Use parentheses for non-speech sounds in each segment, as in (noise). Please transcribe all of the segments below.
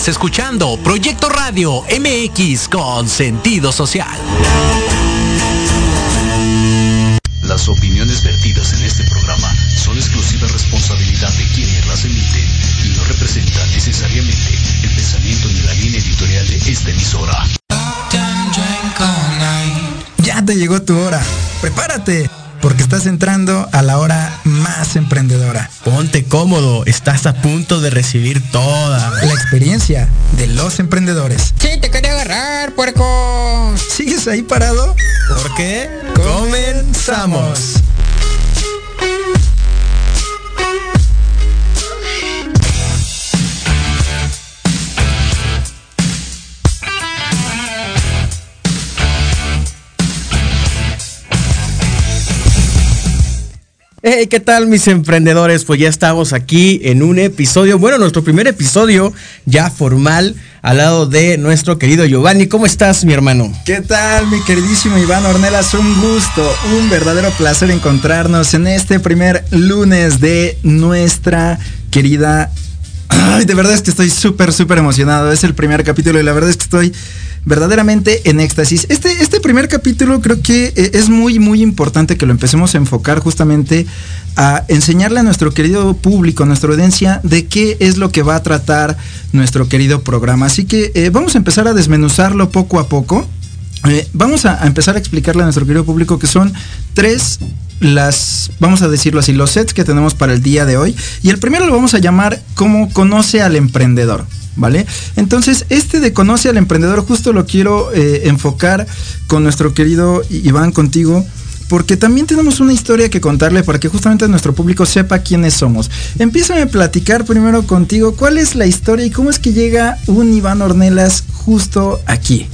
Estás escuchando Proyecto Radio MX con sentido social. Las opiniones vertidas en este programa son exclusiva responsabilidad de quienes las emiten y no representan necesariamente el pensamiento ni la línea editorial de esta emisora. Ya te llegó tu hora. Prepárate porque estás entrando a la hora más emprendedora. Ponte cómodo, estás a punto de recibir toda la experiencia de los emprendedores. Sí, te quería agarrar, puerco. ¿Sigues ahí parado? ¿Por qué? Comenzamos. Hey, ¿qué tal mis emprendedores? Pues ya estamos aquí en un episodio, bueno, nuestro primer episodio ya formal al lado de nuestro querido Giovanni. ¿Cómo estás, mi hermano? ¿Qué tal, mi queridísimo Iván Ornelas? Un gusto, un verdadero placer encontrarnos en este primer lunes de nuestra querida... Ay, de verdad es que estoy súper, súper emocionado. Es el primer capítulo y la verdad es que estoy verdaderamente en éxtasis. Este, este primer capítulo creo que eh, es muy, muy importante que lo empecemos a enfocar justamente a enseñarle a nuestro querido público, a nuestra audiencia, de qué es lo que va a tratar nuestro querido programa. Así que eh, vamos a empezar a desmenuzarlo poco a poco. Eh, vamos a, empezar a explicarle a nuestro querido público que son tres las, vamos a decirlo así, los sets que tenemos para el día de hoy. Y el primero lo vamos a llamar cómo conoce al emprendedor. ¿vale? Entonces, este de conoce al emprendedor justo lo quiero eh, enfocar con nuestro querido Iván contigo. Porque también tenemos una historia que contarle para que justamente nuestro público sepa quiénes somos. Empieza a platicar primero contigo cuál es la historia y cómo es que llega un Iván Ornelas justo aquí.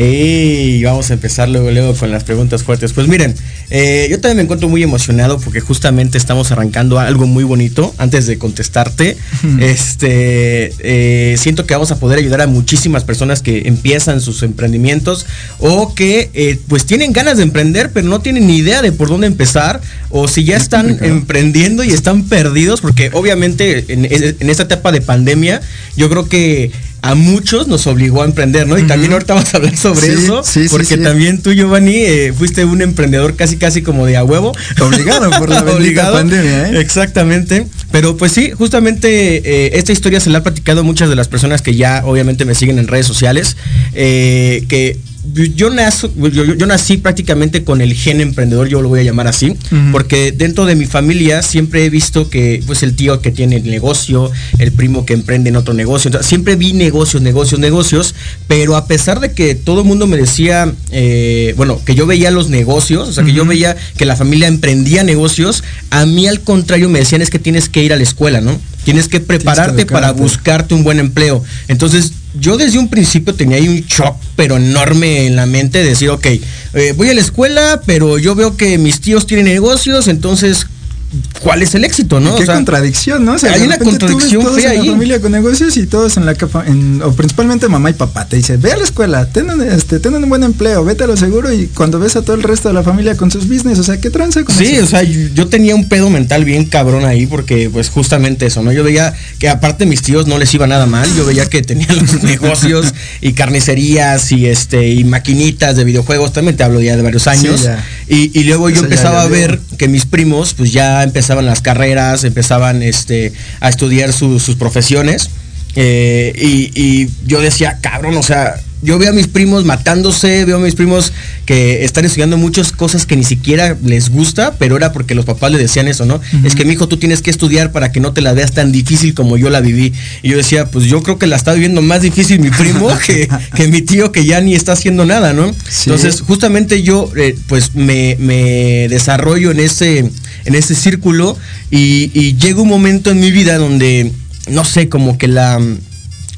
Y vamos a empezar luego, luego con las preguntas fuertes. Pues miren, eh, yo también me encuentro muy emocionado porque justamente estamos arrancando algo muy bonito. Antes de contestarte, este, eh, siento que vamos a poder ayudar a muchísimas personas que empiezan sus emprendimientos o que eh, pues tienen ganas de emprender, pero no tienen ni idea de por dónde empezar o si ya están emprendiendo y están perdidos, porque obviamente en, en esta etapa de pandemia, yo creo que a muchos nos obligó a emprender, ¿no? Y también ahorita vamos a hablar sobre eso, porque también tú, Giovanni, eh, fuiste un emprendedor casi casi como de a huevo. Obligado por la (laughs) obligado, pandemia, ¿eh? Exactamente. Pero pues sí, justamente eh, esta historia se la ha platicado muchas de las personas que ya obviamente me siguen en redes sociales, eh, que yo, yo, nací prácticamente con el gen emprendedor, yo lo voy a llamar así, porque dentro de mi familia siempre he visto que pues el tío que tiene el negocio, el primo que emprende en otro negocio, siempre vi negocios, negocios, negocios, pero a pesar de que todo el mundo me decía, eh, bueno, que yo veía los negocios, o sea, que yo veía que la familia emprendía negocios, a mí al contrario me decían es que tienes que ir a la escuela, ¿no? Tienes que prepararte para buscarte un buen empleo. Entonces, yo desde un principio tenía ahí un shock, pero enorme en la mente, de decir, ok, eh, voy a la escuela, pero yo veo que mis tíos tienen negocios, entonces cuál es el éxito, ¿no? Qué contradicción, ¿no? hay una contradicción todos en la familia con negocios y todos en la capa, o principalmente mamá y papá te dice, ve a la escuela, ten un, este, ten un buen empleo, vete a lo seguro y cuando ves a todo el resto de la familia con sus business, o sea, ¿qué tranza con Sí, o sea, yo, tenía un pedo mental bien cabrón ahí porque pues justamente eso, ¿no? Yo veía que aparte mis tíos no les iba nada mal, yo veía que tenían los (laughs) negocios y carnicerías y este y maquinitas de videojuegos, también te hablo ya de varios años. Y, luego yo empezaba a ver que mis primos pues ya empezaban las carreras, empezaban este, a estudiar sus profesiones. Eh, y, yo decía, cabrón, o sea, yo veo a mis primos matándose, veo a mis primos que están estudiando muchas cosas que ni siquiera les gusta, pero era porque los papás le decían eso, ¿no? Es que mi hijo, tú tienes que estudiar para que no te la veas tan difícil como yo la viví. Y yo decía, pues yo creo que la está viviendo más difícil mi primo (laughs) que, que mi tío que ya ni está haciendo nada, ¿no? Entonces, justamente yo, eh, pues me, me desarrollo en ese en ese círculo y, llega un momento en mi vida donde, no sé, como que la,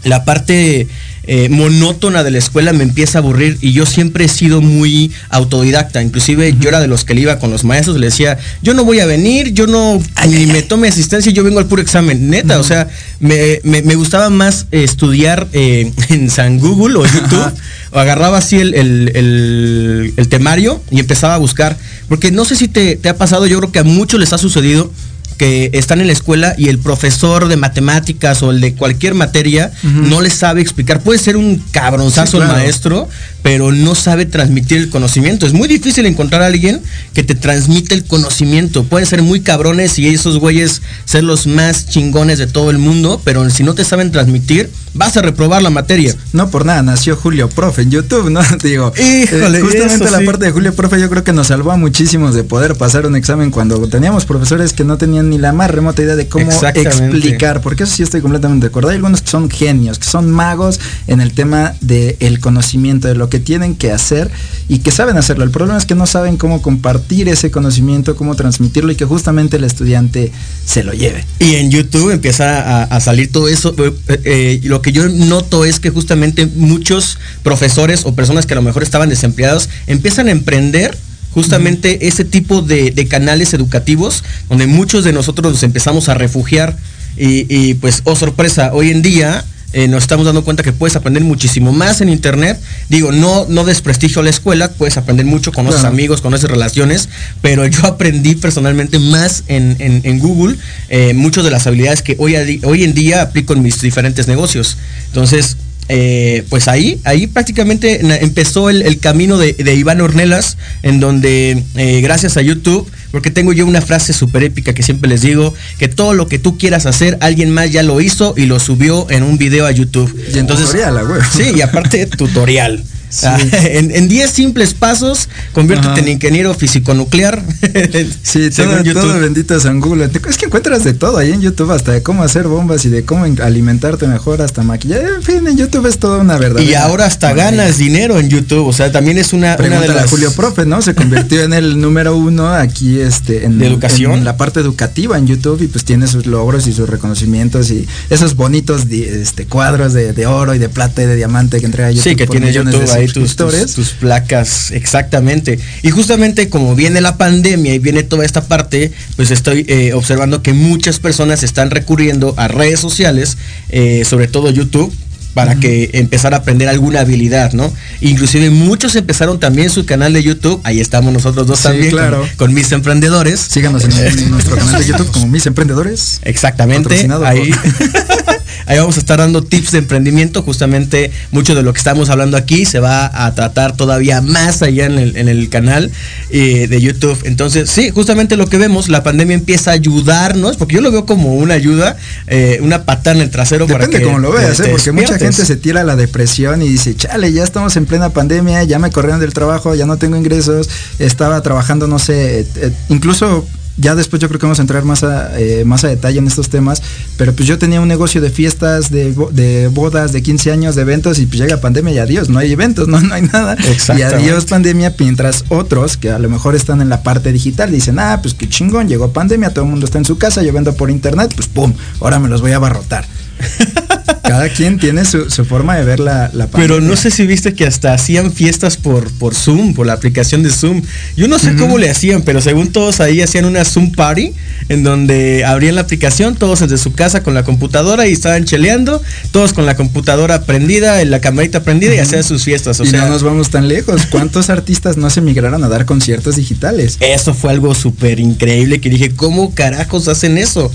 la parte eh, monótona de la escuela me empieza a aburrir y yo siempre he sido muy autodidacta. Inclusive yo era de los que le iba con los maestros, le decía, yo no voy a venir, yo no ni me tome asistencia, yo vengo al puro examen. Neta, o sea, me, gustaba más estudiar eh, (laughs) en San Google o YouTube. o agarraba así el, el, temario y empezaba a buscar. Porque no sé si te, te ha pasado, yo creo que a muchos les ha sucedido que están en la escuela y el profesor de matemáticas o el de cualquier materia no les sabe explicar. Puede ser un cabronzazo Sí, claro. el maestro, pero no sabe transmitir el conocimiento. Es muy difícil encontrar a alguien que te transmite el conocimiento. Pueden ser muy cabrones y esos güeyes ser los más chingones de todo el mundo, pero si no te saben transmitir, vas a reprobar la materia. No por nada, nació Julio Profe en YouTube, ¿no? (laughs) Digo, eh, Híjole, justamente eso la sí. parte de Julio Profe yo creo que nos salvó a muchísimos de poder pasar un examen cuando teníamos profesores que no tenían ni la más remota idea de cómo explicar, porque eso sí estoy completamente de acuerdo. Hay algunos que son genios, que son magos en el tema del conocimiento, de lo que tienen que hacer y que saben hacerlo. El problema es que no saben cómo compartir ese conocimiento, cómo transmitirlo y que justamente el estudiante se lo lleve. Y en YouTube empieza a, a salir todo eso. Eh, eh, lo que yo noto es que justamente muchos profesores o personas que a lo mejor estaban desempleados empiezan a emprender justamente ese tipo de, de canales educativos donde muchos de nosotros nos empezamos a refugiar. Y, y, pues, oh sorpresa, hoy en día eh, nos estamos dando cuenta que puedes aprender muchísimo más en internet. Digo, no, no desprestigio la escuela, puedes aprender mucho, conoces Claro. amigos, conoces relaciones, pero yo (laughs) aprendí personalmente más en, en- en Google eh, muchas de las habilidades que hoy, hoy en día aplico en mis diferentes negocios. Entonces, eh, pues ahí, ahí prácticamente empezó el, el camino de, de Iván Ornelas, en donde eh, gracias a YouTube, porque tengo yo una frase súper épica que siempre les digo, que todo lo que tú quieras hacer, alguien más ya lo hizo y lo subió en un video a YouTube. Y en tutorial. Sí, y aparte tutorial. Sí. Ah, (laughs) en en 10 simples pasos, conviértete Ajá. en ingeniero físico-nuclear. (laughs) Sí, todo, todo bendito San Google. Es que encuentras de todo ahí en YouTube, hasta de cómo hacer bombas y de cómo en- alimentarte mejor, hasta maquillar. En fin, en YouTube es toda una verdad. Y ahora hasta ganas dinero en YouTube. O sea, también es una, una de a las. Julio Profe, ¿no? Se convirtió en el (laughs) número uno aquí este, en, ¿De educación? en la parte educativa en YouTube y pues tiene sus logros y sus reconocimientos y esos bonitos este, cuadros de, de oro y de plata y de diamante que entrega YouTube. Sí, que por tiene millones YouTube de ahí tus, tus, tus placas, exactamente. Y justamente como viene la pandemia y viene toda esta parte, pues estoy eh, observando que muchas personas están recurriendo a redes sociales, eh, sobre todo YouTube, para que empezar a aprender alguna habilidad, ¿no? Inclusive muchos empezaron también su canal de YouTube, ahí estamos nosotros dos Sí, también, claro. con, con mis emprendedores. Síganos en, en (laughs) nuestro canal de YouTube como Mis Emprendedores. Exactamente. Ahí, por- (laughs) ahí vamos a estar dando tips de emprendimiento. Justamente mucho de lo que estamos hablando aquí se va a tratar todavía más allá en el, en el canal eh, de YouTube. Entonces, sí, justamente lo que vemos, la pandemia empieza a ayudarnos, porque yo lo veo como una ayuda, eh, una patada en el trasero para Depende que cómo lo veas, ¿eh? porque mucha gente se tira a la depresión y dice, chale, ya estamos en plena pandemia, ya me corrieron del trabajo, ya no tengo ingresos, estaba trabajando, no sé, incluso ya después yo creo que vamos a entrar más a, eh, más a detalle en estos temas, pero pues yo tenía un negocio de fiestas, de, de bodas, de 15 años, de eventos y pues llega pandemia y adiós, no hay eventos, (laughs) no, no hay nada. Y adiós pandemia, mientras otros que a lo mejor están en la parte digital dicen, ah, pues qué chingón, llegó pandemia, todo el mundo está en su casa, yo vendo por internet, pues pum, ahora me los voy a abarrotar. (laughs) Cada quien tiene su, su forma de ver la, la Pero no sé si viste que hasta hacían fiestas por, por Zoom, por la aplicación de Zoom. Yo no sé cómo le hacían, pero según todos ahí hacían una Zoom party en donde abrían la aplicación, todos desde su casa con la computadora y estaban cheleando, todos con la computadora prendida, la camarita prendida y hacían sus fiestas. O y sea, no nos vamos tan lejos. ¿Cuántos artistas no se migraron a dar conciertos digitales? Eso fue algo súper increíble que dije, ¿cómo carajos hacen eso?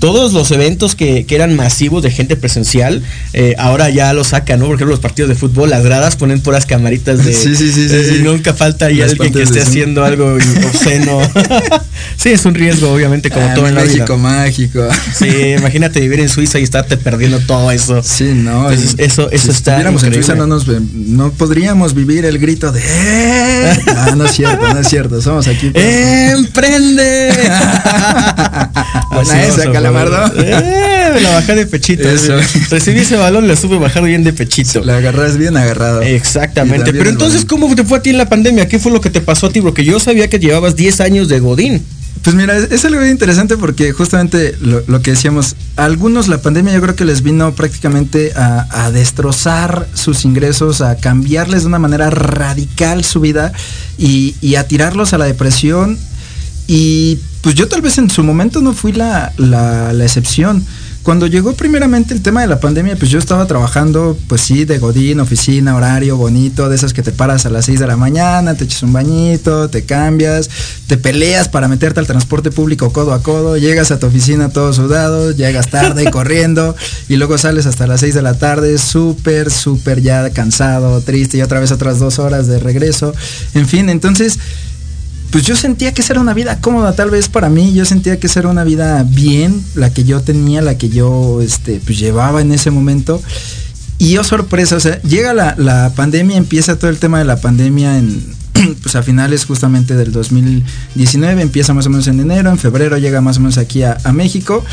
Todos los eventos que, que eran masivos de gente presencial, eh, ahora ya lo sacan, ¿no? Por ejemplo, los partidos de fútbol, las gradas ponen puras camaritas de... (laughs) Sí, sí, sí, sí, eh, sí. y nunca falta ahí Las alguien que esté haciendo algo (laughs) obsceno. (laughs) sí, es un riesgo, obviamente, como Ah, todo en la México vida. mágico. Sí, imagínate vivir en Suiza y estarte perdiendo todo eso. Sí, no. Entonces, y eso- eso si está estuviéramos en. Suiza no nos no podríamos vivir el grito de "Eh". No, no es cierto, no es cierto. Somos aquí. para- ¡Emprende! Buena esa, Calamardo. ¡Eh! Me la bajé de pechito. Eso. Recibí ese balón, le supe bajar bien de pechito. La agarras bien agarrado. Exactamente. Pero entonces. ¿cómo te fue a ti en la pandemia? ¿Qué fue lo que te pasó a ti? Porque yo sabía que llevabas 10 años de Godín. Pues mira, es, es algo bien interesante porque justamente lo, lo que decíamos, a algunos la pandemia yo creo que les vino prácticamente a, a destrozar sus ingresos, a cambiarles de una manera radical su vida y, y a tirarlos a la depresión. Y pues yo tal vez en su momento no fui la, la- la excepción. Cuando llegó primeramente el tema de la pandemia, pues yo estaba trabajando, pues sí, de godín, oficina, horario bonito, de esas que te paras a las 6 de la mañana, te echas un bañito, te cambias, te peleas para meterte al transporte público codo a codo, llegas a tu oficina todo sudado, llegas tarde (laughs) corriendo y luego sales hasta las 6 de la tarde súper, súper ya cansado, triste y otra vez otras dos horas de regreso. En fin, entonces pues yo sentía que esa era una vida cómoda tal vez para mí, yo sentía que esa era una vida bien, la que yo tenía, la que yo este, pues llevaba en ese momento. Y oh sorpresa, o sea, llega la, pandemia, empieza todo el tema de la pandemia en, (clears throat) pues a finales justamente del 2019, empieza más o menos en enero, en febrero llega más o menos aquí a, a México.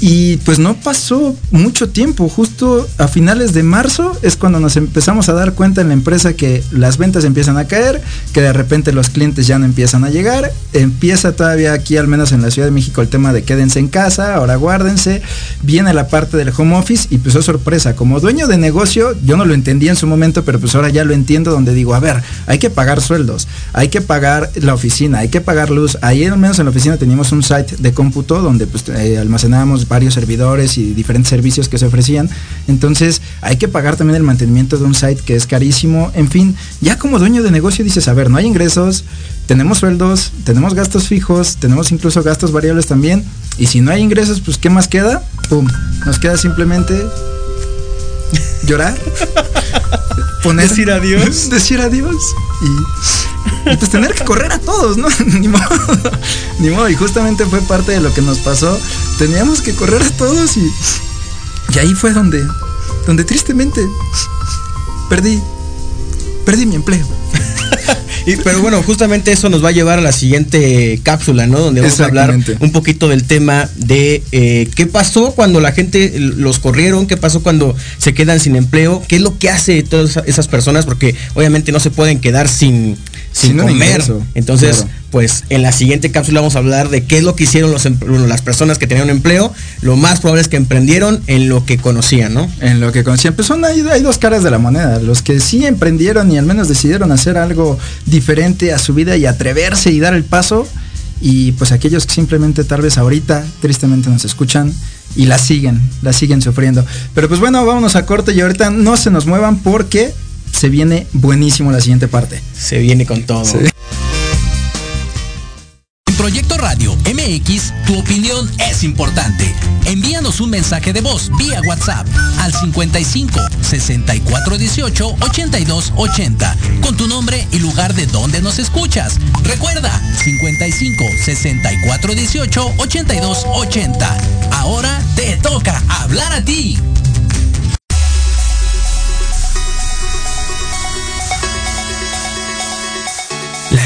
Y pues no pasó mucho tiempo, justo a finales de marzo es cuando nos empezamos a dar cuenta en la empresa que las ventas empiezan a caer, que de repente los clientes ya no empiezan a llegar, empieza todavía aquí al menos en la Ciudad de México el tema de quédense en casa, ahora guárdense, viene la parte del home office y pues oh sorpresa, como dueño de negocio yo no lo entendía en su momento, pero pues ahora ya lo entiendo donde digo, a ver, hay que pagar sueldos, hay que pagar la oficina, hay que pagar luz, ahí al menos en la oficina teníamos un site de cómputo donde pues eh, almacenábamos varios servidores y diferentes servicios que se ofrecían. Entonces hay que pagar también el mantenimiento de un site que es carísimo. En fin, ya como dueño de negocio dices, a ver, no hay ingresos, tenemos sueldos, tenemos gastos fijos, tenemos incluso gastos variables también. Y si no hay ingresos, pues ¿qué más queda? ¡Pum! Nos queda simplemente llorar. Poner, decir adiós. (laughs) Decir adiós. Y, pues tener que correr a todos, ¿no? (laughs) ni modo. Ni modo. Y justamente fue parte de lo que nos pasó. Teníamos que correr a todos y. Y ahí fue donde. Donde tristemente. Perdí. Perdí mi empleo. (laughs) pero bueno, justamente eso nos va a llevar a la siguiente cápsula, ¿no? Donde vamos a hablar un poquito del tema de eh, qué pasó cuando la gente los corrieron, qué pasó cuando se quedan sin empleo, qué es lo que hace todas esas personas, porque obviamente no se pueden quedar sin, sin, comer. Entonces, pues en la siguiente cápsula vamos a hablar de qué es lo que hicieron los, las personas que tenían un empleo. Lo más probable es que emprendieron en lo que conocían, ¿no? En lo que conocían. Pues son, hay, hay dos caras de la moneda. Los que sí emprendieron y al menos decidieron hacer algo diferente a su vida y atreverse y dar el paso. Y pues aquellos que simplemente tal vez ahorita tristemente nos escuchan y la siguen, la siguen sufriendo. Pero pues bueno, vámonos a corte y ahorita no se nos muevan porque se viene buenísimo la siguiente parte. Se viene con todo. En Proyecto Radio MX, tu opinión es importante. Envíanos un mensaje de voz vía WhatsApp al 55 64 18 82 80 con tu nombre y lugar de donde nos escuchas. Recuerda 55 64 18 82 80. Ahora te toca hablar a ti.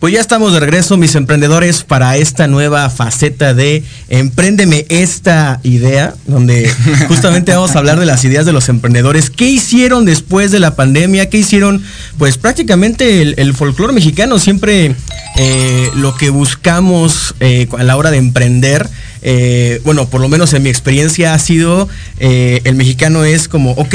Pues ya estamos de regreso, mis emprendedores, para esta nueva faceta de Empréndeme esta idea, donde (laughs) justamente vamos a hablar de las ideas de los emprendedores. ¿Qué hicieron después de la pandemia? ¿Qué hicieron? Pues prácticamente el, el folclore mexicano, siempre eh, lo que buscamos eh, a la hora de emprender. Eh, bueno, por lo menos en mi experiencia ha sido, el mexicano es como, ok,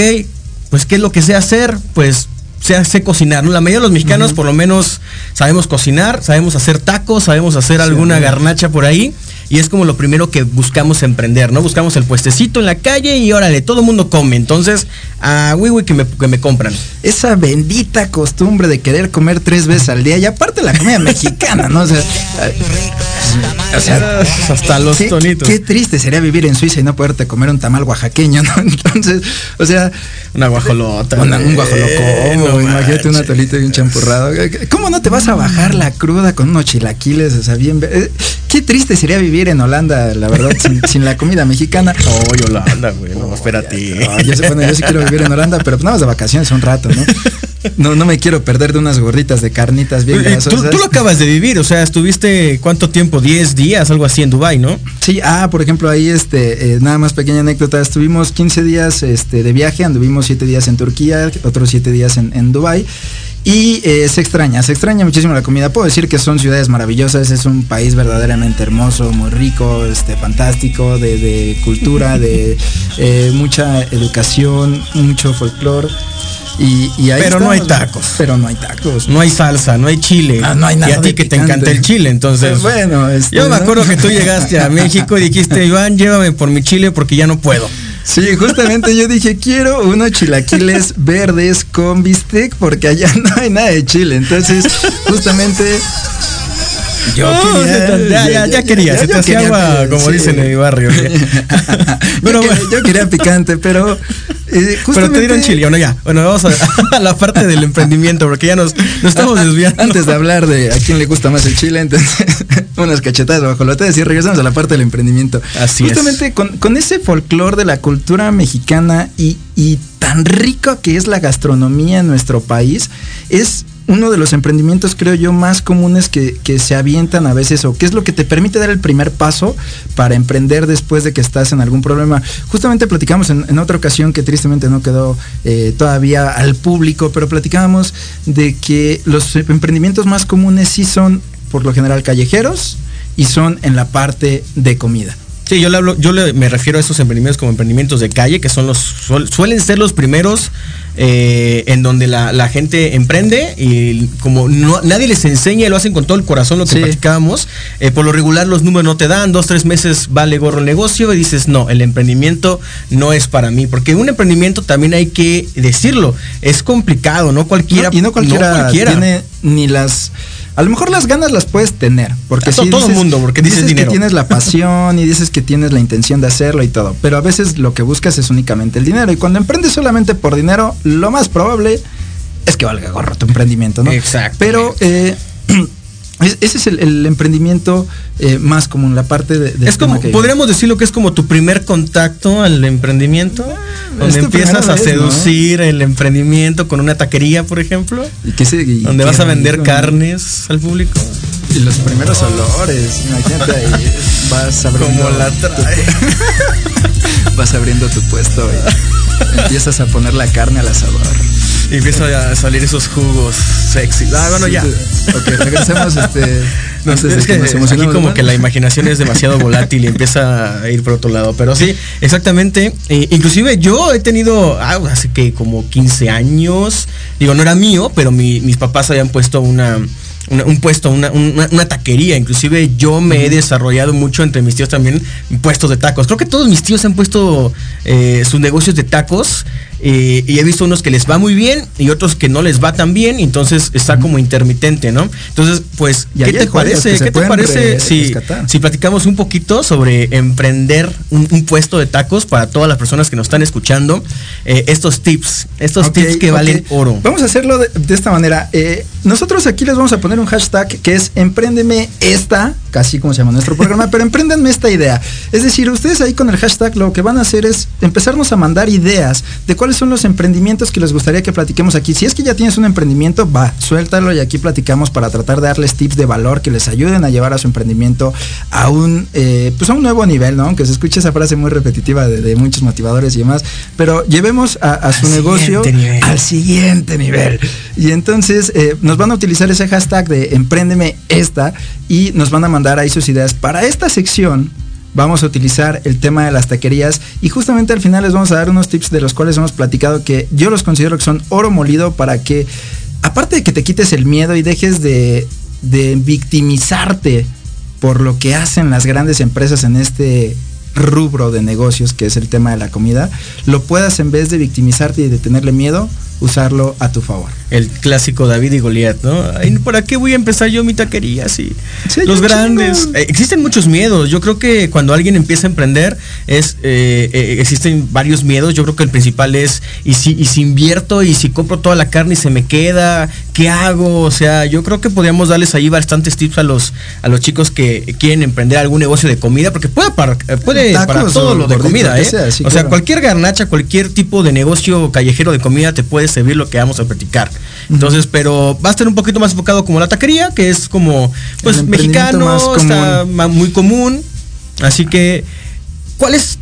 pues ¿qué es lo que sé hacer? Pues sé, sé cocinar, ¿no? La mayoría de los mexicanos por lo menos sabemos cocinar, sabemos hacer tacos, sabemos hacer alguna garnacha por ahí. Y es como lo primero que buscamos emprender, ¿no? Buscamos el puestecito en la calle y órale, todo el mundo come. Entonces, a Wiwi que me, que me compran. Esa bendita costumbre de querer comer tres veces al día y aparte la comida mexicana, ¿no? O sea, (laughs) o sea, hasta los qué, tonitos. Qué triste sería vivir en Suiza y no poderte comer un tamal oaxaqueño, ¿no? (laughs) Entonces, o sea, Una guajolota. una- un guajoloco, no imagínate un manches. atolito y un champurrado. ¿Cómo no te vas a bajar la cruda con unos chilaquiles? O sea, bien. eh, Qué triste sería vivir en Holanda, la verdad, (laughs) sin, sin la comida mexicana. Oh, Yolanda, güey, no, espérate. Ah, yo, bueno, yo sí quiero vivir en Holanda, pero pues nada más de vacaciones un rato, ¿no? No, no me quiero perder de unas gorditas de carnitas bien Tú, grasosas. tú lo acabas de vivir, o sea, estuviste cuánto tiempo, 10 días, algo así en Dubai, ¿no? Sí, ah, por ejemplo, ahí, este, eh, nada más pequeña anécdota, estuvimos 15 días este, de viaje, anduvimos 7 días en Turquía, otros 7 días en, en Dubái. Y eh, se extraña, se extraña muchísimo la comida. Puedo decir que son ciudades maravillosas, es un país verdaderamente hermoso, muy rico, este, fantástico, de, de cultura, de (laughs) eh, mucha educación, mucho folclore. Y, y ahí Pero no hay tacos. Pero no hay tacos. No hay salsa, no hay chile. Ah, no hay nada Y a ti que te encanta el chile, entonces. Pues bueno, este, yo me ¿no? acuerdo que tú llegaste a México y dijiste, Iván, llévame por mi chile porque ya no puedo. Sí, justamente yo dije, quiero unos chilaquiles verdes con bistec porque allá (laughs) no hay nada de chile. Entonces, justamente yo Oh, quería, ya, ya, ya quería, se te hacía agua, como sí. dicen en mi barrio. (laughs) Pero yo, bueno. quería, yo quería picante, pero eh, Pero te dieron chile, bueno, ya. Bueno, vamos a, (laughs) a la parte del emprendimiento, porque ya nos, nos estamos desviando. Antes de hablar de a quién le gusta más el chile, entonces (laughs) unas cachetadas bajo la y regresamos a la parte del emprendimiento. Así es. Justamente con, con ese folclore de la cultura mexicana y, y tan rico que es la gastronomía en nuestro país, es uno de los emprendimientos, creo yo, más comunes que, se avientan a veces o que es lo que te permite dar el primer paso para emprender después de que estás en algún problema. Justamente platicamos en, otra ocasión que tristemente no quedó eh, todavía al público, pero platicábamos de que los emprendimientos más comunes sí son por lo general callejeros y son en la parte de comida. Sí, yo le hablo, yo le, me refiero a esos emprendimientos como emprendimientos de calle, que son los, suel- suelen ser los primeros eh, en donde la, la gente emprende y como no, nadie les enseña y lo hacen con todo el corazón lo que Sí. platicábamos, eh, por lo regular los números no te dan, dos, tres meses vale gorro el negocio y dices, no, el emprendimiento no es para mí, porque un emprendimiento también hay que decirlo, es complicado, no cualquiera. No, y no cualquiera, cualquiera. tiene ni las a lo mejor las ganas las puedes tener, porque sí todo dices- mundo, porque dices dinero. que tienes la (laughs) pasión y dices que tienes la intención de hacerlo y todo, pero a veces lo que buscas es únicamente el dinero y cuando emprendes solamente por dinero, lo más probable es que valga gorro tu emprendimiento, ¿no? Exacto. Pero eh, (clears throat) es- ese es el, el emprendimiento eh, más común, la parte de, del Es como, que- podríamos decirlo que es como tu primer contacto al emprendimiento, donde es tu empiezas a vez, ¿no? seducir el emprendimiento con una taquería, por ejemplo, y que se- y donde qué vas a vender rico, ¿no? carnes al público. Y los primeros olores, imagínate ahí, vas abriendo. Como la trae. (laughs) vas abriendo tu puesto y empiezas a poner la carne al asador. Y empiezan a salir esos jugos sexy. Ah, bueno, ya. Ok, regresemos (laughs) este. No, antes de es que, nos aquí como que la imaginación es demasiado volátil y empieza a ir por otro lado. Pero sí, exactamente. Eh, inclusive yo he tenido, ah, hace que como 15 años, digo, no era mío, pero mi- mis papás habían puesto una, una- un puesto, una, una- una taquería. Inclusive yo me he desarrollado mucho entre mis tíos también puestos de tacos. Creo que todos mis tíos han puesto eh, sus negocios de tacos. Eh, y he visto unos que les va muy bien y otros que no les va tan bien, y entonces está como intermitente, ¿no? Entonces, pues, ¿qué te parece? ¿Qué te parece re- si, si platicamos un poquito sobre emprender un, un puesto de tacos para todas las personas que nos están escuchando? Eh, estos tips, estos tips que valen oro. Vamos a hacerlo de, de esta manera. Eh, nosotros aquí les vamos a poner un hashtag que es empréndeme esta, casi como se llama nuestro programa, pero empréndanme esta idea. Es decir, ustedes ahí con el hashtag lo que van a hacer es empezarnos a mandar ideas de cuáles son los emprendimientos que les gustaría que platiquemos aquí. Si es que ya tienes un emprendimiento, va, suéltalo y aquí platicamos para tratar de darles tips de valor que les ayuden a llevar a su emprendimiento a un, eh, pues a un nuevo nivel, ¿no? Aunque se escuche esa frase muy repetitiva de, de muchos motivadores y demás, pero llevemos a, a su Al negocio siguiente al siguiente nivel. Y entonces eh, nos van a utilizar ese hashtag de empréndeme esta y nos van a mandar ahí sus ideas. Para esta sección vamos a utilizar el tema de las taquerías y justamente al final les vamos a dar unos tips de los cuales hemos platicado que yo los considero que son oro molido para que, aparte de que te quites el miedo y dejes de, de victimizarte por lo que hacen las grandes empresas en este rubro de negocios que es el tema de la comida, lo puedas en vez de victimizarte y de tenerle miedo, usarlo a tu favor. El clásico David y Goliat, ¿no? ¿Para qué voy a empezar yo mi taquería Sí, los grandes? Eh, existen muchos miedos. Yo creo que cuando alguien empieza a emprender es eh, eh, existen varios miedos. Yo creo que el principal es y si y si invierto y si compro toda la carne y se me queda, ¿qué hago? O sea, yo creo que podríamos darles ahí bastantes tips a los a los chicos que quieren emprender algún negocio de comida porque puede para puede Tacos para todo lo de comida, ¿eh? sea, sí, o sea, claro. cualquier garnacha, cualquier tipo de negocio callejero de comida te puede servir lo que vamos a platicar. Entonces, pero va a estar un poquito más enfocado como la taquería, que es como, pues, mexicano, más está común. muy común. Así que, ¿cuál es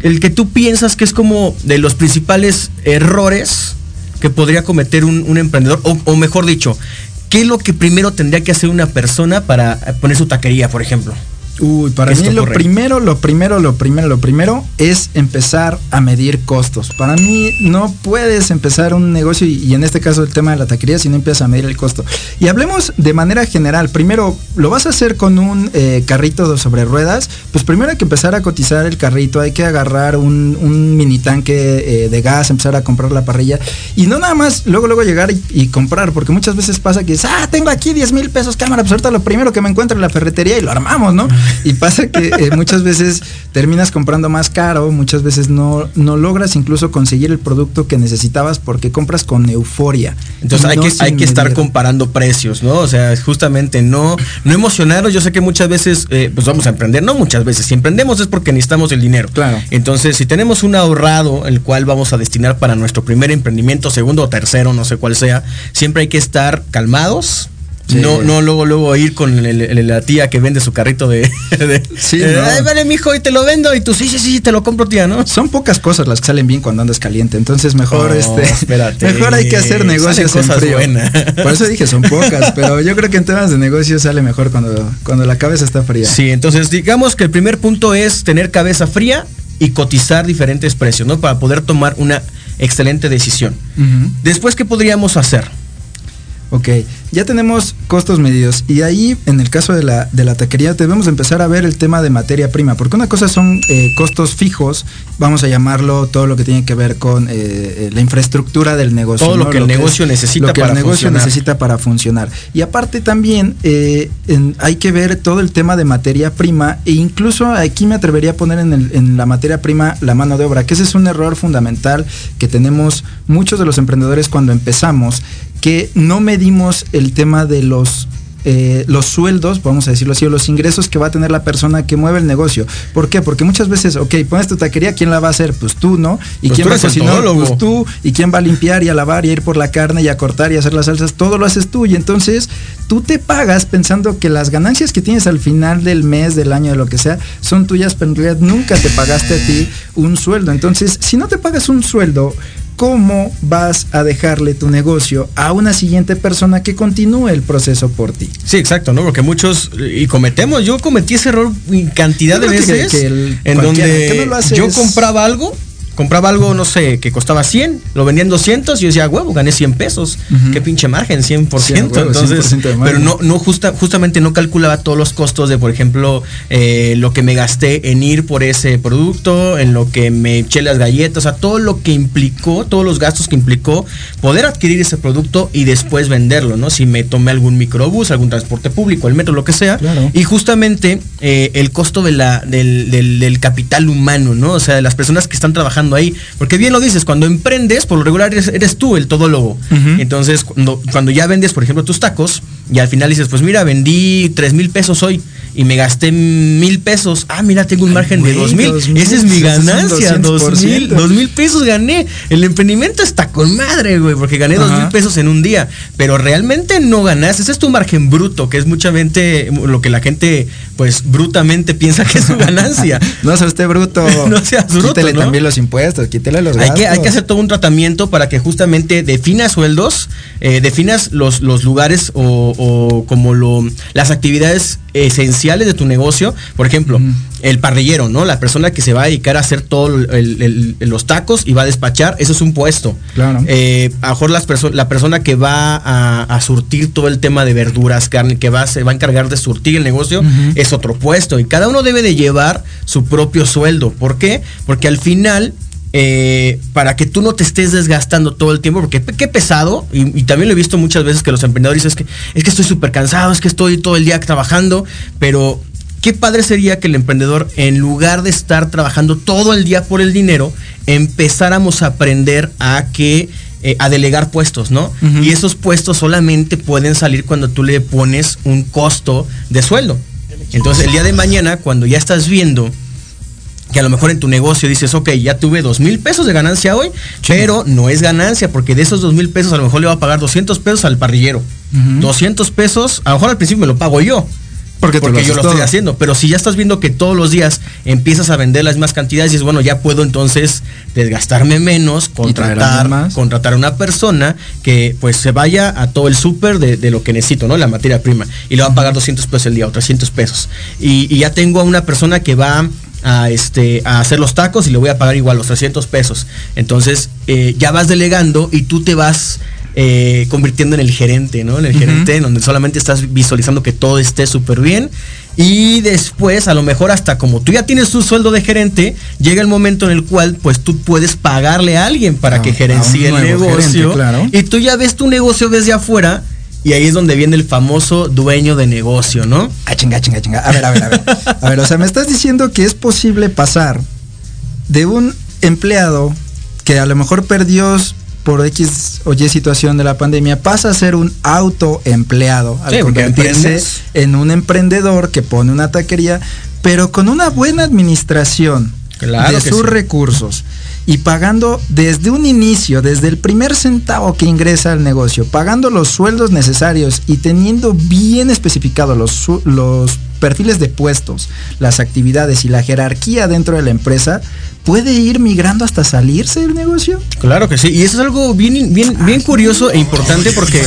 el que tú piensas que es como de los principales errores que podría cometer un, un emprendedor? O, o mejor dicho, ¿qué es lo que primero tendría que hacer una persona para poner su taquería, por ejemplo? Uy, para ¿Qué mí lo correcto? primero, lo primero, lo primero, lo primero es empezar a medir costos. Para mí no puedes empezar un negocio y, y en este caso el tema de la taquería si no empiezas a medir el costo. Y hablemos de manera general. Primero, lo vas a hacer con un eh, carrito de- sobre ruedas. Pues primero hay que empezar a cotizar el carrito, hay que agarrar un, un mini tanque eh, de gas, empezar a comprar la parrilla. Y no nada más luego, luego llegar y, y comprar, porque muchas veces pasa que dices, ah, tengo aquí 10 mil pesos cámara, pues ahorita lo primero que me encuentro en la ferretería y lo armamos, ¿no? Y pasa que eh, muchas veces terminas comprando más caro, muchas veces no, no logras incluso conseguir el producto que necesitabas porque compras con euforia. Entonces hay no que, hay que estar comparando precios, ¿no? O sea, justamente no, no emocionarnos. Yo sé que muchas veces, eh, pues vamos a emprender, no muchas veces. Si emprendemos es porque necesitamos el dinero. Claro. Entonces, si tenemos un ahorrado, el cual vamos a destinar para nuestro primer emprendimiento, segundo o tercero, no sé cuál sea, siempre hay que estar calmados. Sí. No, no luego, luego ir con el- el- la tía que vende su carrito de, (laughs) de- Sí, no. "Ay, vale, mijo, y te lo vendo. Y tú, sí, sí, sí, te lo compro, tía, ¿no? Son pocas cosas las que salen bien cuando andas caliente, entonces mejor Oh, este espérate. mejor hay que hacer negocios en frío. buenas. Por eso dije son pocas, (laughs) pero yo creo que en temas de negocios sale mejor cuando cuando la cabeza está fría. Sí, entonces digamos que el primer punto es tener cabeza fría y cotizar diferentes precios, ¿no? Para poder tomar una excelente decisión. Después, ¿qué podríamos hacer? Ok, ya tenemos costos medidos y ahí en el caso de la, de la taquería debemos empezar a ver el tema de materia prima, porque una cosa son eh, costos fijos, vamos a llamarlo todo lo que tiene que ver con eh, eh, la infraestructura del negocio. Todo lo que el negocio es- necesita lo que para el negocio funcionar. necesita para funcionar. Y aparte también eh, en- hay que ver todo el tema de materia prima e incluso aquí me atrevería a poner en, el- en la materia prima la mano de obra, que ese es un error fundamental que tenemos muchos de los emprendedores cuando empezamos, que no medimos el tema de los eh, los sueldos, vamos a decirlo así, o los ingresos que va a tener la persona que mueve el negocio. ¿Por qué? Porque muchas veces, ok, pones tu taquería, ¿quién la va a hacer? Pues tú, ¿no? ¿Y Pues quién va a cocinar? Pues tú. ¿Y quién va a limpiar y a lavar y a ir por la carne y a cortar y a hacer las salsas? Todo lo haces tú. Y entonces tú te pagas pensando que las ganancias que tienes al final del mes, del año, de lo que sea, son tuyas, pero en realidad nunca te pagaste a ti un sueldo. Entonces, si no te pagas un sueldo, ¿cómo vas a dejarle tu negocio a una siguiente persona que continúe el proceso por ti? Sí, exacto, ¿no? Porque muchos, y cometemos, yo cometí ese error cantidad de creo que- veces que el- en donde no lo haces- yo compraba algo compraba algo, no sé, que costaba 100, lo vendía en 200 y yo decía, huevo, gané 100 pesos. Qué pinche margen, 100%. Sí, huevo, entonces, 100% de margen. pero no, no justa, justamente no calculaba todos los costos de, por ejemplo, eh, lo que me gasté en ir por ese producto, en lo que me eché las galletas, o sea, todo lo que implicó, todos los gastos que implicó poder adquirir ese producto y después venderlo, ¿no? Si me tomé algún microbús, algún transporte público, el metro, lo que sea. Claro. Y justamente eh, el costo de la, del, del- del capital humano, ¿no? O sea, de las personas que están trabajando ahí. Porque bien lo dices, cuando emprendes, por lo regular eres, eres tú el todólogo. Ujú. Entonces, cuando, cuando ya vendes, por ejemplo, tus tacos, y al final dices, pues mira, vendí tres mil pesos hoy y me gasté mil pesos. Ah, mira, tengo un margen de güey, dos mil. dos mil, Esa es mi ganancia, dos mil, 200%. dos mil pesos gané. El emprendimiento está con madre, güey, porque gané dos mil pesos en un día. Pero realmente no ganas. Ese es tu margen bruto, que es mucha mente, lo que la gente, pues, brutamente piensa que es su ganancia. (laughs) No sea usted bruto. (laughs) No seas bruto, Quítele ¿no? también los impuestos, quítele los Hay gastos. que, hay que hacer todo un tratamiento para que justamente definas sueldos, eh, definas los, los lugares o, o como lo, las actividades esenciales de tu negocio. Por ejemplo, el parrillero, ¿no? La persona que se va a dedicar a hacer todos los tacos y va a despachar, eso es un puesto. Claro. Eh, a lo mejor las perso- la persona que va a, a surtir todo el tema de verduras, carne, que va, se va a encargar de surtir el negocio, es otro puesto. Y cada uno debe de llevar su propio sueldo. ¿Por qué? Porque al final, eh, para que tú no te estés desgastando todo el tiempo, porque qué pesado, y, y también lo he visto muchas veces que los emprendedores dicen, es que, es que estoy súper cansado, es que estoy todo el día trabajando, pero qué padre sería que el emprendedor, en lugar de estar trabajando todo el día por el dinero, empezáramos a aprender a que eh, a delegar puestos, ¿no? Y esos puestos solamente pueden salir cuando tú le pones un costo de sueldo. Entonces, el día de mañana, cuando ya estás viendo que a lo mejor en tu negocio dices, ok, ya tuve dos mil pesos de ganancia hoy, pero no es ganancia, porque de esos dos mil pesos a lo mejor le va a pagar 200 pesos al parrillero. Ujú. 200 pesos, a lo mejor al principio me lo pago yo. Porque Porque lo yo lo estoy haciendo. Pero si ya estás viendo que todos los días empiezas a vender las mismas cantidades, y dices, bueno, ya puedo entonces desgastarme menos, contratar, más. contratar a una persona que pues se vaya a todo el súper de, de lo que necesito, ¿no? La materia prima. Y le va a pagar 200 pesos el día o 300 pesos. Y, y ya tengo a una persona que va a, este, a hacer los tacos y le voy a pagar igual los 300 pesos. Entonces eh, ya vas delegando y tú te vas eh, convirtiendo en el gerente, ¿no? En el gerente en donde solamente estás visualizando que todo esté súper bien. Y después, a lo mejor hasta como tú ya tienes tu sueldo de gerente, llega el momento en el cual pues tú puedes pagarle a alguien para que gerencie el negocio. gerente, claro. Y tú ya ves tu negocio desde afuera y ahí es donde viene el famoso dueño de negocio, ¿no? Ah, chinga, chinga, chinga. A ver, a ver, a ver. A ver, o sea, me estás diciendo que es posible pasar de un empleado que a lo mejor perdió por X o Y situación de la pandemia, pasa a ser un autoempleado, al Sí, convertirse en un emprendedor que pone una taquería, pero con una buena administración Claro de sus sí. recursos y pagando desde un inicio, desde el primer centavo que ingresa al negocio, pagando los sueldos necesarios y teniendo bien especificados los, los perfiles de puestos, las actividades y la jerarquía dentro de la empresa, puede ir migrando hasta salirse del negocio. Claro que sí, y eso es algo bien, bien, bien curioso e importante porque (laughs)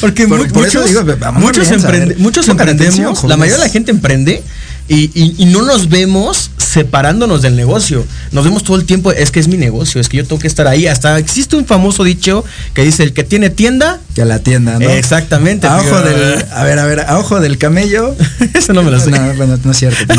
porque Por- mu- por eso muchos, digo, muchos, bien, emprende- muchos emprendemos, la mayoría de la gente emprende y, y- y no nos vemos separándonos del negocio. Nos vemos todo el tiempo, es que es mi negocio, es que yo tengo que estar ahí. Hasta existe un famoso dicho que dice, el que tiene tienda, Que a la tienda, ¿no? exactamente. A ojo del, a ver, a ver, a ojo del camello. (laughs) Eso no me lo sé. No, bueno, no es cierto.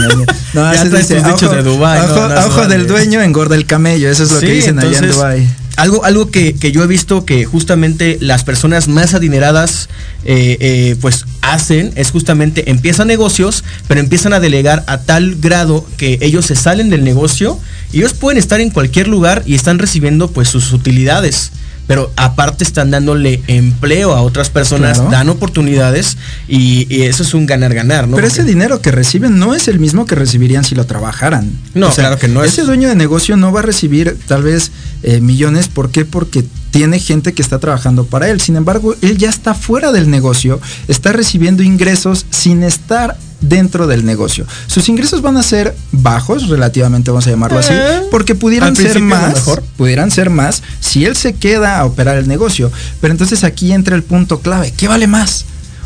No, (laughs) Ya dice, dichos ojo, de no, ojo, no a ojo del dueño engorda el camello. Eso es lo Sí, que dicen allá en Dubái. Algo, algo que, que yo he visto que justamente las personas más adineradas eh, eh, pues hacen es justamente empiezan negocios, pero empiezan a delegar a tal grado que ellos se salen del negocio y ellos pueden estar en cualquier lugar y están recibiendo pues sus utilidades. Pero aparte están dándole empleo a otras personas, Claro. dan oportunidades y, y eso es un ganar-ganar, ¿no? Pero Porque- ese dinero que reciben no es el mismo que recibirían si lo trabajaran. No, claro que no es. Ese dueño de negocio no va a recibir tal vez eh, millones. ¿Por qué? Porque tiene gente que está trabajando para él. Sin embargo, él ya está fuera del negocio, está recibiendo ingresos sin estar dentro del negocio. Sus ingresos van a ser bajos, relativamente vamos a llamarlo así, Eh, porque pudieran ser más, mejor. pudieran ser más si él se queda a operar el negocio. Pero entonces aquí entra el punto clave. ¿Qué vale más?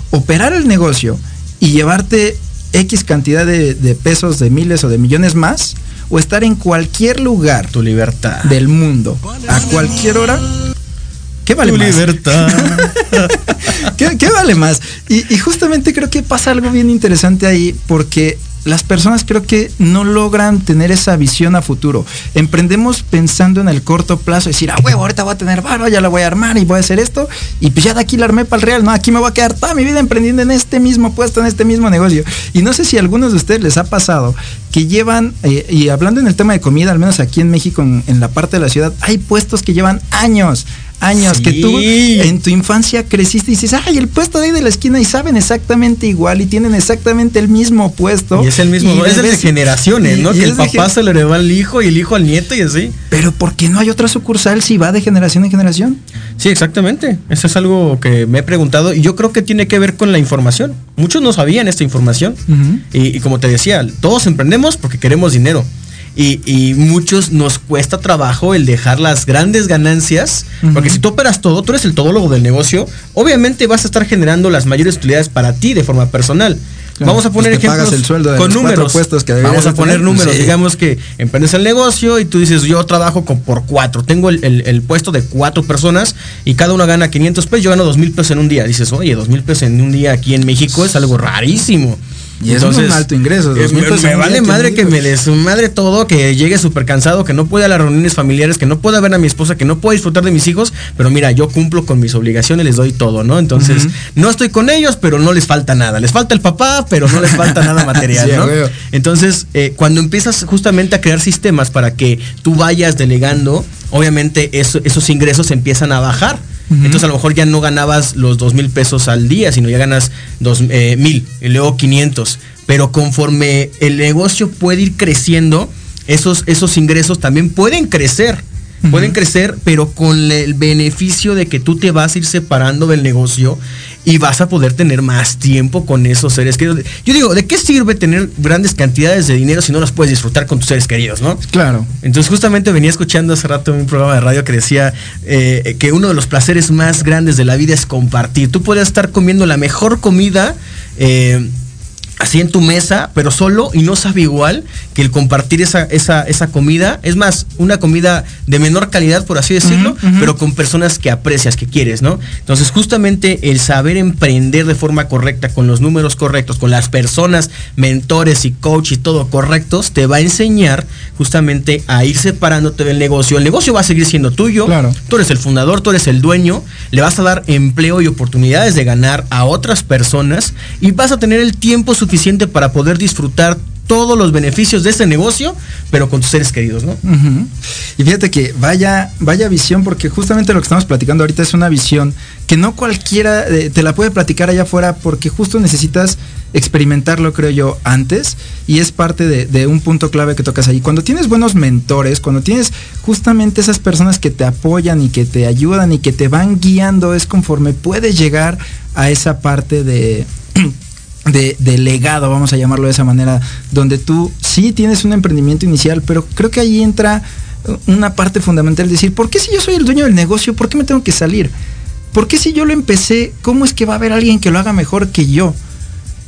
Operar el negocio y llevarte X cantidad de, de pesos, de miles o de millones más, o estar en cualquier lugar Tu libertad. del mundo a cualquier hora, ¿qué vale tu más? libertad. (laughs) ¿Qué, qué vale más? Y, y justamente creo que pasa algo bien interesante ahí porque las personas creo que no logran tener esa visión a futuro. Emprendemos pensando en el corto plazo, decir, ah, huevo, ahorita voy a tener barro, ya la voy a armar y voy a hacer esto. Y pues ya de aquí la armé para el real, no, aquí me voy a quedar toda mi vida emprendiendo en este mismo puesto, en este mismo negocio. Y no sé si a algunos de ustedes les ha pasado que llevan, eh, y hablando en el tema de comida, al menos aquí en México, en, en la parte de la ciudad, hay puestos que llevan años años que tú en tu infancia creciste y dices, ay, el puesto de ahí de la esquina y saben exactamente igual y tienen exactamente el mismo puesto. Y es el mismo, Y es el de generaciones, y- ¿no? y que el papá se lo heredó al hijo y el hijo al nieto y así. Pero ¿por qué no hay otra sucursal si va de generación en generación? Sí, exactamente. Eso es algo que me he preguntado y yo creo que tiene que ver con la información. Muchos no sabían esta información. y, y como te decía, todos emprendemos porque queremos dinero. Y, y muchos nos cuesta trabajo el dejar las grandes ganancias, porque si tú operas todo, tú eres el todólogo del negocio, obviamente vas a estar generando las mayores utilidades para ti de forma personal. Claro, Vamos a poner pues pagas ejemplos el sueldo de con números. que Vamos a poner tener. números. Sí. Digamos que emprendes el negocio y tú dices, yo trabajo con, por cuatro. Tengo el, el- el puesto de cuatro personas y cada uno gana 500 pesos. Yo gano 2 mil pesos en un día. Dices, oye, 2 mil pesos en un día aquí en México es algo rarísimo. Y es un alto ingreso, eh, 2,000 me, vale madre que me su madre todo, que llegue súper cansado, que no pueda a las reuniones familiares, que no pueda ver a mi esposa, que no pueda disfrutar de mis hijos, pero mira, yo cumplo con mis obligaciones, les doy todo, ¿no? Entonces, no estoy con ellos, pero no les falta nada. Les falta el papá, pero no les falta nada material, (laughs) Sí, ¿no? Entonces, eh, cuando empiezas justamente a crear sistemas para que tú vayas delegando, obviamente eso- esos ingresos empiezan a bajar. Entonces a lo mejor ya no ganabas los dos mil pesos al día, sino ya ganas dos eh, mil y luego 500. Pero conforme el negocio puede ir creciendo, esos, esos ingresos también pueden crecer. Pueden crecer, pero con el beneficio de que tú te vas a ir separando del negocio y vas a poder tener más tiempo con esos seres queridos. Yo digo, ¿de qué sirve tener grandes cantidades de dinero si no las puedes disfrutar con tus seres queridos, no? Claro. Entonces justamente venía escuchando hace rato un programa de radio que decía eh, que uno de los placeres más grandes de la vida es compartir. Tú puedes estar comiendo la mejor comida. eh, Así en tu mesa, pero solo y no sabe igual que el compartir esa, esa, esa comida. Es más, una comida de menor calidad, por así decirlo, pero con personas que aprecias, que quieres, ¿no? Entonces, justamente el saber emprender de forma correcta, con los números correctos, con las personas, mentores y coach y todo correctos, te va a enseñar justamente a ir separándote del negocio. El negocio va a seguir siendo tuyo. Claro. Tú eres el fundador, tú eres el dueño. Le vas a dar empleo y oportunidades de ganar a otras personas y vas a tener el tiempo suficiente para poder disfrutar todos los beneficios de ese negocio, pero con tus seres queridos, ¿no? Y fíjate que vaya, vaya visión, porque justamente lo que estamos platicando ahorita es una visión que no cualquiera eh, te la puede platicar allá afuera, porque justo necesitas experimentarlo, creo yo, antes, y es parte de, de un punto clave que tocas ahí. Cuando tienes buenos mentores, cuando tienes justamente esas personas que te apoyan y que te ayudan y que te van guiando, es conforme puedes llegar a esa parte de (clears throat) de, de legado, vamos a llamarlo de esa manera, donde tú sí tienes un emprendimiento inicial, pero creo que ahí entra una parte fundamental, decir, ¿por qué si yo soy el dueño del negocio, por qué me tengo que salir? ¿Por qué si yo lo empecé, cómo es que va a haber alguien que lo haga mejor que yo?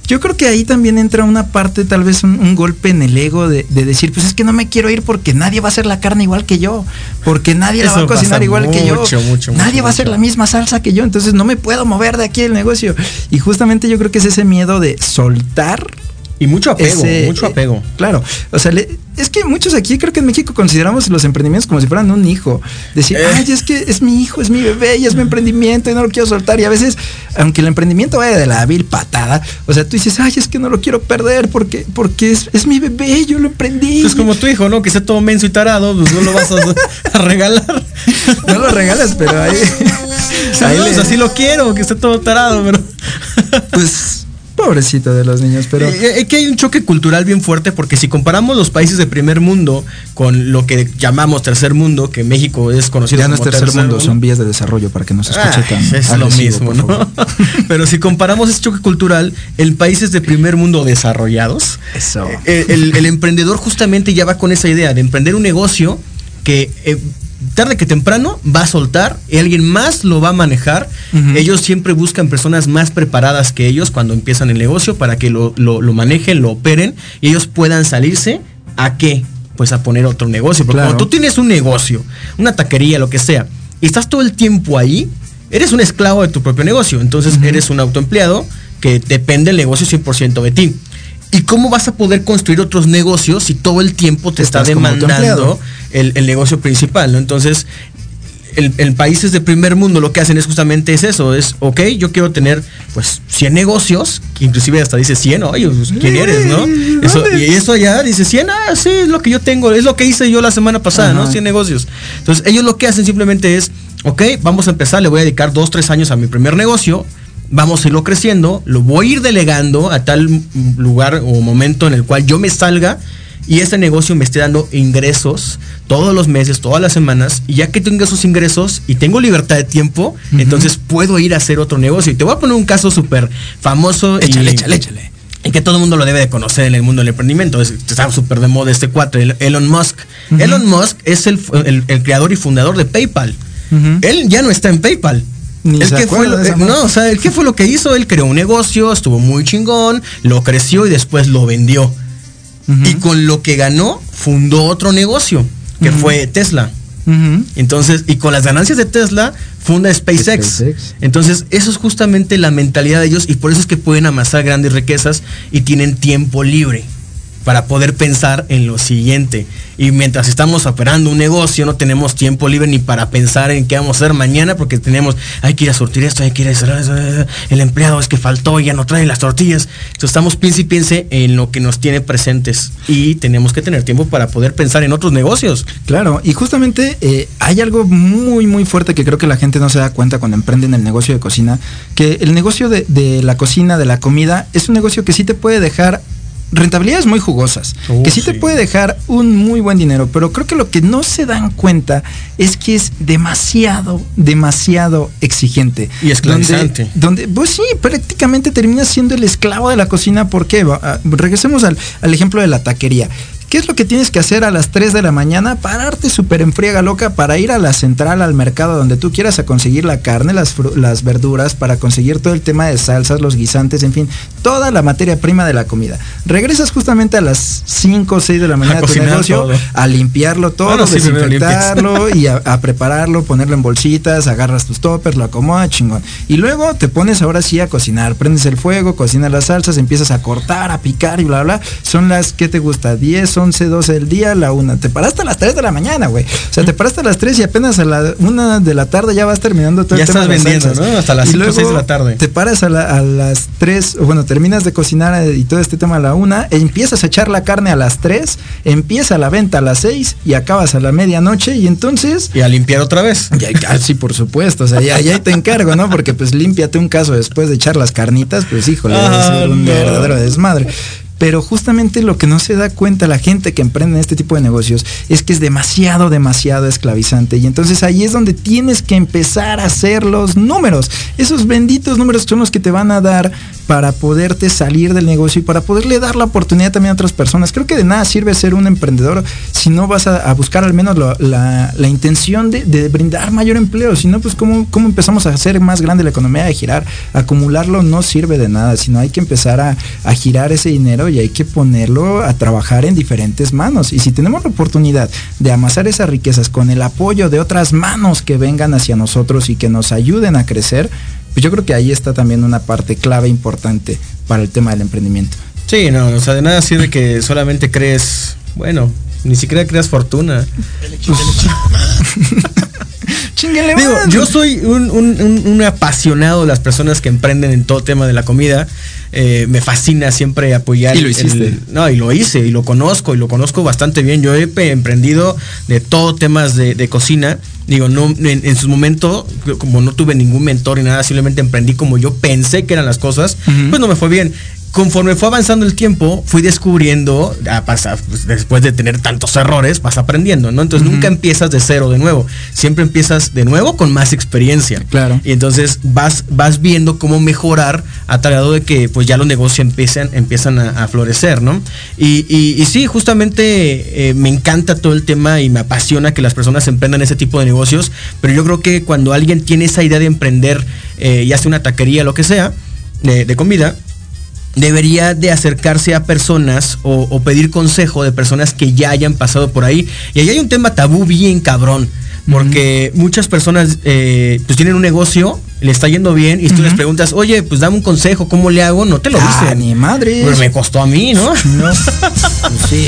Yo creo que ahí también entra una parte, tal vez un, un golpe en el ego de, de decir, pues es que no me quiero ir porque nadie va a hacer la carne igual que yo, porque nadie la va a cocinar igual que yo, mucho, mucho, nadie va a hacer la misma salsa que yo, entonces no me puedo mover de aquí del negocio. Y justamente yo creo que es ese miedo de soltar Y mucho apego, ese- mucho apego. eh, claro, o sea, le- es que muchos aquí creo que en México consideramos los emprendimientos como si fueran un hijo. Decir, Eh. ay, es que es mi hijo, es mi bebé y es mi emprendimiento y no lo quiero soltar. Y a veces, aunque el emprendimiento vaya de la vil patada, o sea, tú dices, ay, es que no lo quiero perder porque, porque es, es mi bebé, yo lo emprendí. Es como tu hijo, ¿no? Que sea todo menso y tarado, pues no lo vas a, a regalar. No lo regalas, pero ahí. (laughs) ahí Pues le- así lo quiero, que esté todo tarado, pero. pues, pobrecito de los niños, pero. Eh, eh, que hay un choque cultural bien fuerte porque si comparamos los países de primer mundo con lo que llamamos tercer mundo, que México es conocido Ya no es como tercer mundo, son vías de desarrollo para que no se escuche Ah, tan. es lo mismo, ¿no? (laughs) Pero si comparamos ese choque cultural en países de primer mundo desarrollados, Eso. eh, el, el emprendedor justamente ya va con esa idea de emprender un negocio que eh, tarde que temprano va a soltar y alguien más lo va a manejar. Ellos siempre buscan personas más preparadas que ellos cuando empiezan el negocio para que lo, lo- lo manejen, lo operen y ellos puedan salirse a qué? pues a poner otro negocio. Porque Claro. cuando tú tienes un negocio, una taquería, lo que sea, y estás todo el tiempo ahí, eres un esclavo de tu propio negocio. Entonces eres un autoempleado que depende el negocio 100% de ti. ¿Y cómo vas a poder construir otros negocios si todo el tiempo te está demandando el, el negocio principal? ¿no? Entonces, el, en países de primer mundo lo que hacen es justamente es eso, es, ok, yo quiero tener pues 100 negocios, que inclusive hasta dice 100, oye, pues, ¿quién eres, no? Eso, y eso allá dice 100, ah, sí, es lo que yo tengo, es lo que hice yo la semana pasada, ¿no? Ajá. 100 negocios. Entonces, ellos lo que hacen simplemente es, ok, vamos a empezar, le voy a dedicar 2, 3 años a mi primer negocio, vamos a irlo creciendo, lo voy a ir delegando a tal lugar o momento en el cual yo me salga y ese negocio me esté dando ingresos todos los meses, todas las semanas, y ya que tengo esos ingresos y tengo libertad de tiempo, entonces puedo ir a hacer otro negocio. Y te voy a poner un caso súper famoso. Échale, y, échale, échale. Y que todo el mundo lo debe de conocer en el mundo del emprendimiento. Es- Está súper de moda este cuatro, Elon Musk. Elon Musk es el, el- el creador y fundador de PayPal. Él ya no está en PayPal. Ni ¿El se qué fue lo- de esa eh, no, o sea, ¿el qué fue lo que hizo? Él creó un negocio, estuvo muy chingón, lo creció y después lo vendió. Y con lo que ganó, fundó otro negocio, que fue Tesla. Entonces, y con las ganancias de Tesla, funda SpaceX. SpaceX. Entonces, eso es justamente la mentalidad de ellos y por eso es que pueden amasar grandes riquezas y tienen tiempo libre para poder pensar en lo siguiente. Y mientras estamos operando un negocio, no tenemos tiempo libre ni para pensar en qué vamos a hacer mañana porque tenemos, hay que ir a surtir esto, hay que ir a eso, eh, el empleado es que faltó ya no trae las tortillas. Entonces estamos piense y piense en lo que nos tiene presentes y tenemos que tener tiempo para poder pensar en otros negocios. Claro, y justamente eh, hay algo muy, muy fuerte que creo que la gente no se da cuenta cuando emprenden el negocio de cocina, que el negocio de la cocina, de la comida, es un negocio que sí te puede dejar rentabilidades muy jugosas, Uh, que sí, te puede dejar un muy buen dinero, pero creo que lo que no se dan cuenta es que es demasiado, demasiado exigente. Y esclavizante. Donde, donde, pues sí, prácticamente terminas siendo el esclavo de la cocina. ¿Por qué? Va- ah, Regresemos al, al ejemplo de la taquería. ¿Qué es lo que tienes que hacer a las 3 de la mañana? Pararte súper en friega loca para ir a la central, al mercado donde tú quieras a conseguir la carne, las, verduras, para conseguir todo el tema de salsas, los guisantes, en fin, toda la materia prima de la comida. Regresas justamente a las 5 o 6 de la mañana a tu negocio todo. a limpiarlo todo, Bueno, sí, desinfectarlo (laughs) y a, a prepararlo, ponerlo en bolsitas, agarras tus toppers, lo acomodas, chingón. Y luego te pones ahora sí a cocinar, prendes el fuego, cocinas las salsas, empiezas a cortar, a picar y bla, bla. Son las, ¿qué te gusta? 10, 11, 12 del día, la una. Te paraste a las 3 de la mañana, güey. O sea, te paraste a las 3 y apenas a la una de la tarde ya vas terminando todo Ya el tema estás de las vendiendo, salsas. ¿no? Hasta las Y 5 o 6 de la tarde. Te paras a, la- a las 3, o bueno, terminas de cocinar eh, y todo este tema a la una, e empiezas a echar la carne a las 3, empieza la venta a las 6 y acabas a la medianoche y entonces Y a limpiar otra vez. ya, sí, por supuesto. O sea, ya, ya te encargo, ¿no? Porque pues límpiate un caso después de echar las carnitas, pues híjole, Ah, ser un no. verdadero desmadre. Pero justamente lo que no se da cuenta la gente que emprende en este tipo de negocios es que es demasiado, demasiado esclavizante. Y entonces ahí es donde tienes que empezar a hacer los números. Esos benditos números son los que te van a dar para poderte salir del negocio y para poderle dar la oportunidad también a otras personas. Creo que de nada sirve ser un emprendedor si no vas a, buscar al menos la, la intención de, de brindar mayor empleo. Si no, pues ¿cómo, cómo empezamos a hacer más grande la economía, a girar, acumularlo no sirve de nada, sino hay que empezar a girar ese dinero y hay que ponerlo a trabajar en diferentes manos. Y si tenemos la oportunidad de amasar esas riquezas con el apoyo de otras manos que vengan hacia nosotros y que nos ayuden a crecer, pues yo creo que ahí está también una parte clave importante para el tema del emprendimiento. Sí, no, o sea, de nada sirve que solamente crees, bueno, ni siquiera creas fortuna. (laughs) Chinguele, Digo, man. yo soy un, un- un- un apasionado de las personas que emprenden en todo tema de la comida. Eh, me fascina siempre apoyar. Y lo el- no, y lo hice, y lo conozco, y lo conozco bastante bien. Yo he emprendido de todo temas de, de cocina. Digo, no, en, en su momento, como no tuve ningún mentor ni nada, simplemente emprendí como yo pensé que eran las cosas, pues no me fue bien. Conforme fue avanzando el tiempo, fui descubriendo, a pasar, pues, después de tener tantos errores, vas aprendiendo, ¿no? Entonces nunca empiezas de cero de nuevo, siempre empiezas de nuevo con más experiencia. Claro. Y entonces vas, vas viendo cómo mejorar a tal de que pues ya los negocios empiezan, empiezan a, a florecer, ¿no? Y, y- y sí, justamente eh, me encanta todo el tema y me apasiona que las personas emprendan ese tipo de negocios, pero yo creo que cuando alguien tiene esa idea de emprender, eh, ya sea una taquería, lo que sea, de, de comida, debería de acercarse a personas o, o pedir consejo de personas que ya hayan pasado por ahí. Y ahí hay un tema tabú bien cabrón. Porque muchas personas eh, pues tienen un negocio, le está yendo bien, y tú les preguntas, oye, pues dame un consejo, ¿cómo le hago? No te lo Ah, dicen. ni madre. Pues me costó a mí, ¿no? No. (laughs) Pues sí.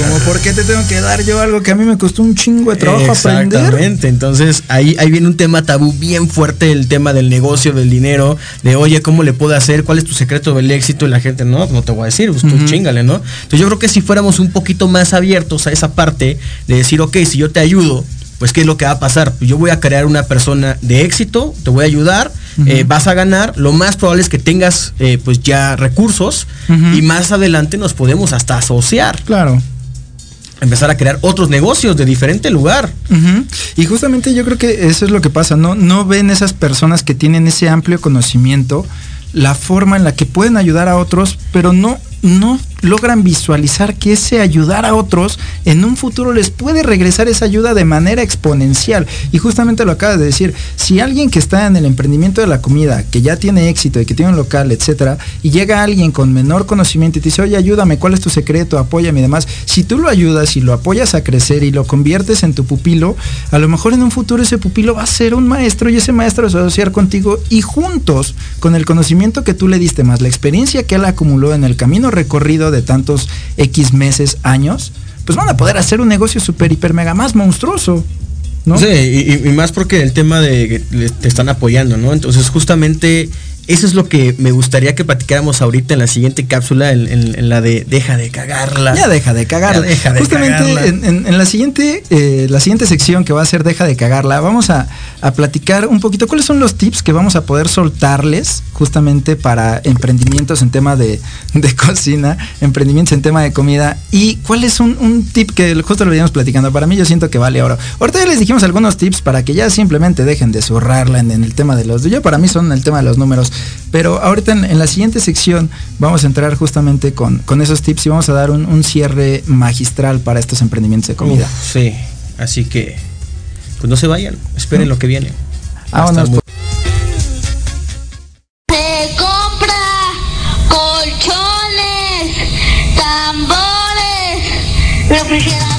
Como por qué te tengo que dar yo algo que a mí me costó un chingo de trabajo aprender. Exactamente, entonces ahí, ahí viene un tema tabú bien fuerte, el tema del negocio, del dinero, de oye, ¿cómo le puedo hacer? ¿Cuál es tu secreto del éxito? Y la gente, no, no te voy a decir, pues tú chingale, ¿no? Entonces yo creo que si fuéramos un poquito más abiertos a esa parte de decir, ok, si yo te ayudo, pues ¿qué es lo que va a pasar? Pues yo voy a crear una persona de éxito, te voy a ayudar, eh, vas a ganar, lo más probable es que tengas eh, pues ya recursos y más adelante nos podemos hasta asociar, Claro. empezar a crear otros negocios de diferente lugar. Y justamente yo creo que eso es lo que pasa, ¿no? No ven esas personas que tienen ese amplio conocimiento, la forma en la que pueden ayudar a otros, pero no, no logran visualizar que ese ayudar a otros en un futuro les puede regresar esa ayuda de manera exponencial. Y justamente lo acabas de decir, si alguien que está en el emprendimiento de la comida, que ya tiene éxito y que tiene un local, etcétera, y llega alguien con menor conocimiento y te dice, oye, ayúdame, ¿cuál es tu secreto? Apóyame y demás. Si tú lo ayudas y lo apoyas a crecer y lo conviertes en tu pupilo, a lo mejor en un futuro ese pupilo va a ser un maestro y ese maestro se va a asociar contigo y juntos, con el conocimiento que tú le diste más, la experiencia que él acumuló en el camino recorrido de tantos X meses, años, pues van a poder hacer un negocio súper, hiper, mega más monstruoso. ¿no? Sí, y, y- más porque el tema de que te están apoyando, ¿no? Entonces, justamente eso es lo que me gustaría que platicáramos ahorita en la siguiente cápsula, en, en- en la de deja de cagarla. Ya deja de cagarla. Deja de Justamente cagarla. En, en- en la siguiente, eh, la siguiente sección que va a ser deja de cagarla, vamos a, a platicar un poquito cuáles son los tips que vamos a poder soltarles justamente para emprendimientos en tema de, de cocina, emprendimientos en tema de comida y cuál es un, un tip que justo lo veníamos platicando. Para mí yo siento que vale oro. Ahorita ya les dijimos algunos tips para que ya simplemente dejen de zurrarla en, en el tema de los, yo para mí son el tema de los números, pero ahorita en, en la siguiente sección vamos a entrar justamente con, con esos tips y vamos a dar un, un cierre magistral para estos emprendimientos de comida. Uf, sí, así que pues no se vayan, esperen lo que viene. Vámonos, Hasta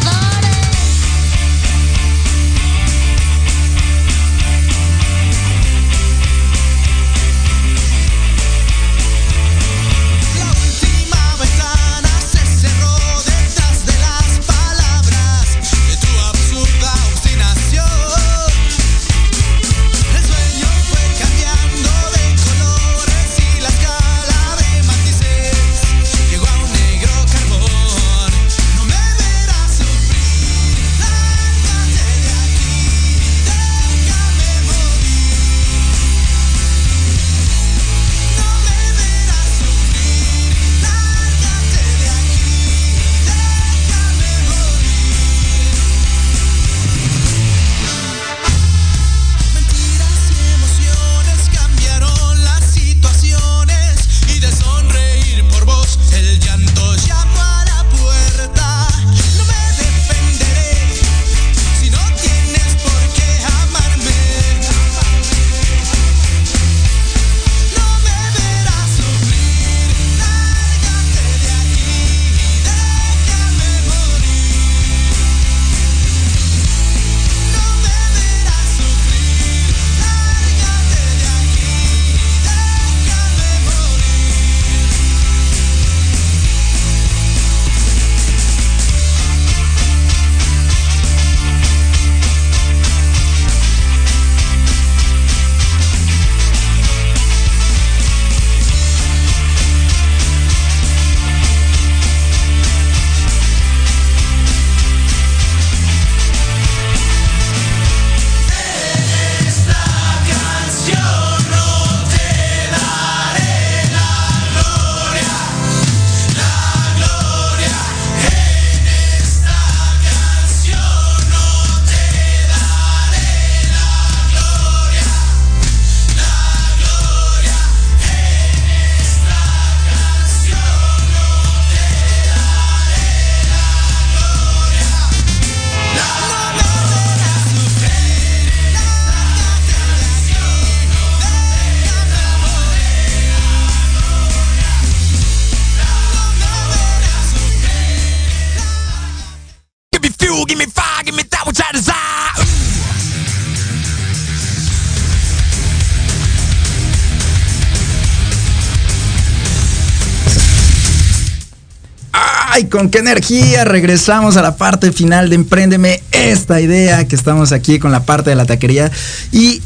con qué energía regresamos a la parte final de Emprendeme esta idea que estamos aquí con la parte de la taquería y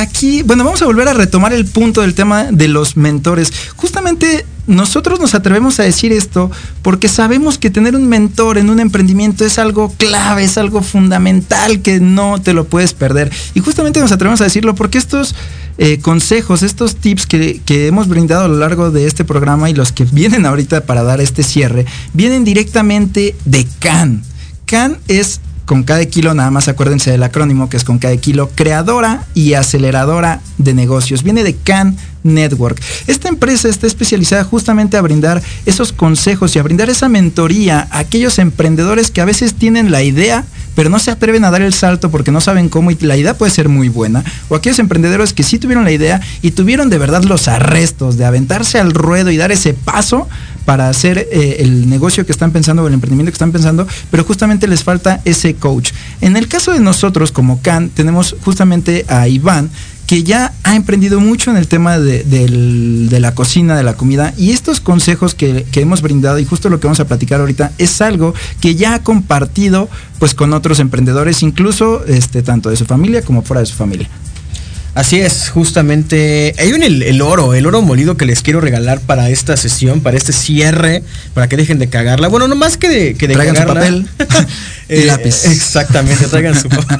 aquí, bueno, vamos a volver a retomar el punto del tema de los mentores. Justamente nosotros nos atrevemos a decir esto porque sabemos que tener un mentor en un emprendimiento es algo clave, es algo fundamental que no te lo puedes perder. Y justamente nos atrevemos a decirlo porque estos eh, consejos, estos tips que, que hemos brindado a lo largo de este programa y los que vienen ahorita para dar este cierre, vienen directamente de CAN. CAN es con cada kilo, nada más acuérdense del acrónimo que es con cada kilo, creadora y aceleradora de negocios. Viene de CAN Network. Esta empresa está especializada justamente a brindar esos consejos y a brindar esa mentoría a aquellos emprendedores que a veces tienen la idea, pero no se atreven a dar el salto porque no saben cómo y la idea puede ser muy buena. O aquellos emprendedores que sí tuvieron la idea y tuvieron de verdad los arrestos de aventarse al ruedo y dar ese paso para hacer eh, el negocio que están pensando o el emprendimiento que están pensando, pero justamente les falta ese coach. En el caso de nosotros como CAN, tenemos justamente a Iván, que ya ha emprendido mucho en el tema de, la cocina, de la comida, y estos consejos que, que hemos brindado, y justo lo que vamos a platicar ahorita, es algo que ya ha compartido pues con otros emprendedores, incluso este, tanto de su familia como fuera de su familia. Así es, justamente. Hay un el, el oro, el oro molido que les quiero regalar para esta sesión, para este cierre, para que dejen de cagarla. Bueno, no más que de, que de Traigan su papel (laughs) y lápiz. Exactamente, traigan su (laughs) papel.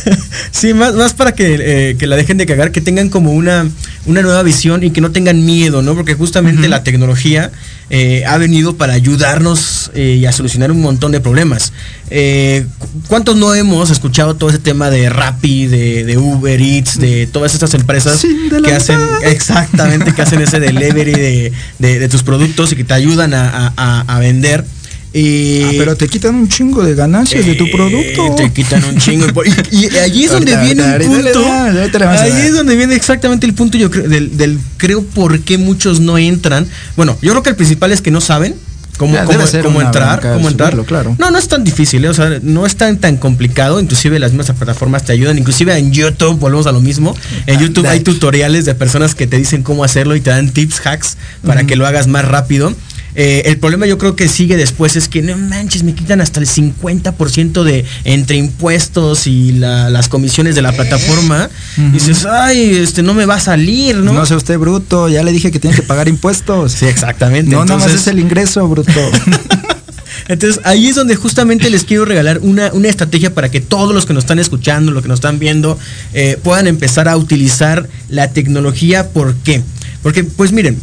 (laughs) Sí, más, más para que, eh, que la dejen de cagar, que tengan como una, una nueva visión y que no tengan miedo, ¿no? Porque justamente la tecnología eh, ha venido para ayudarnos eh, y a solucionar un montón de problemas. Cu- ¿Cuántos no hemos escuchado todo ese tema de Rappi, de, de Uber Eats, de todas estas empresas que hacen, (laughs) exactamente, que hacen ese delivery de, de- de tus productos y que te ayudan a- a- a vender? Ah, pero te quitan un chingo de ganancias de tu producto. Te quitan un chingo. (laughs) Y, allí es donde viene el punto. le damos, ahorita le vamos a Ahí dar. es donde viene exactamente el punto, yo creo, del, del creo por qué muchos no entran. Bueno, yo creo que el principal es que no saben cómo, Ah, cómo, entrar, cómo entrar. subirlo, claro. No, no es tan difícil, ¿eh? o sea, no es tan tan complicado. Inclusive las mismas plataformas te ayudan. Inclusive en YouTube, volvemos a lo mismo. En Ah, YouTube hay tutoriales de personas que te dicen cómo hacerlo y te dan tips, hacks para que lo hagas más rápido. Eh, el problema yo creo que sigue después es que no manches, me quitan hasta el 50% de entre impuestos y la- las comisiones de la plataforma. Y dices, ay, este no me va a salir, ¿no? No sea usted bruto, ya le dije que tiene que pagar impuestos. Sí, exactamente. No, nada más Entonces- es el ingreso, bruto. (laughs) Entonces ahí es donde justamente les quiero regalar una, una estrategia para que todos los que nos están escuchando, los que nos están viendo, eh, puedan empezar a utilizar la tecnología. ¿Por qué? Porque, pues miren,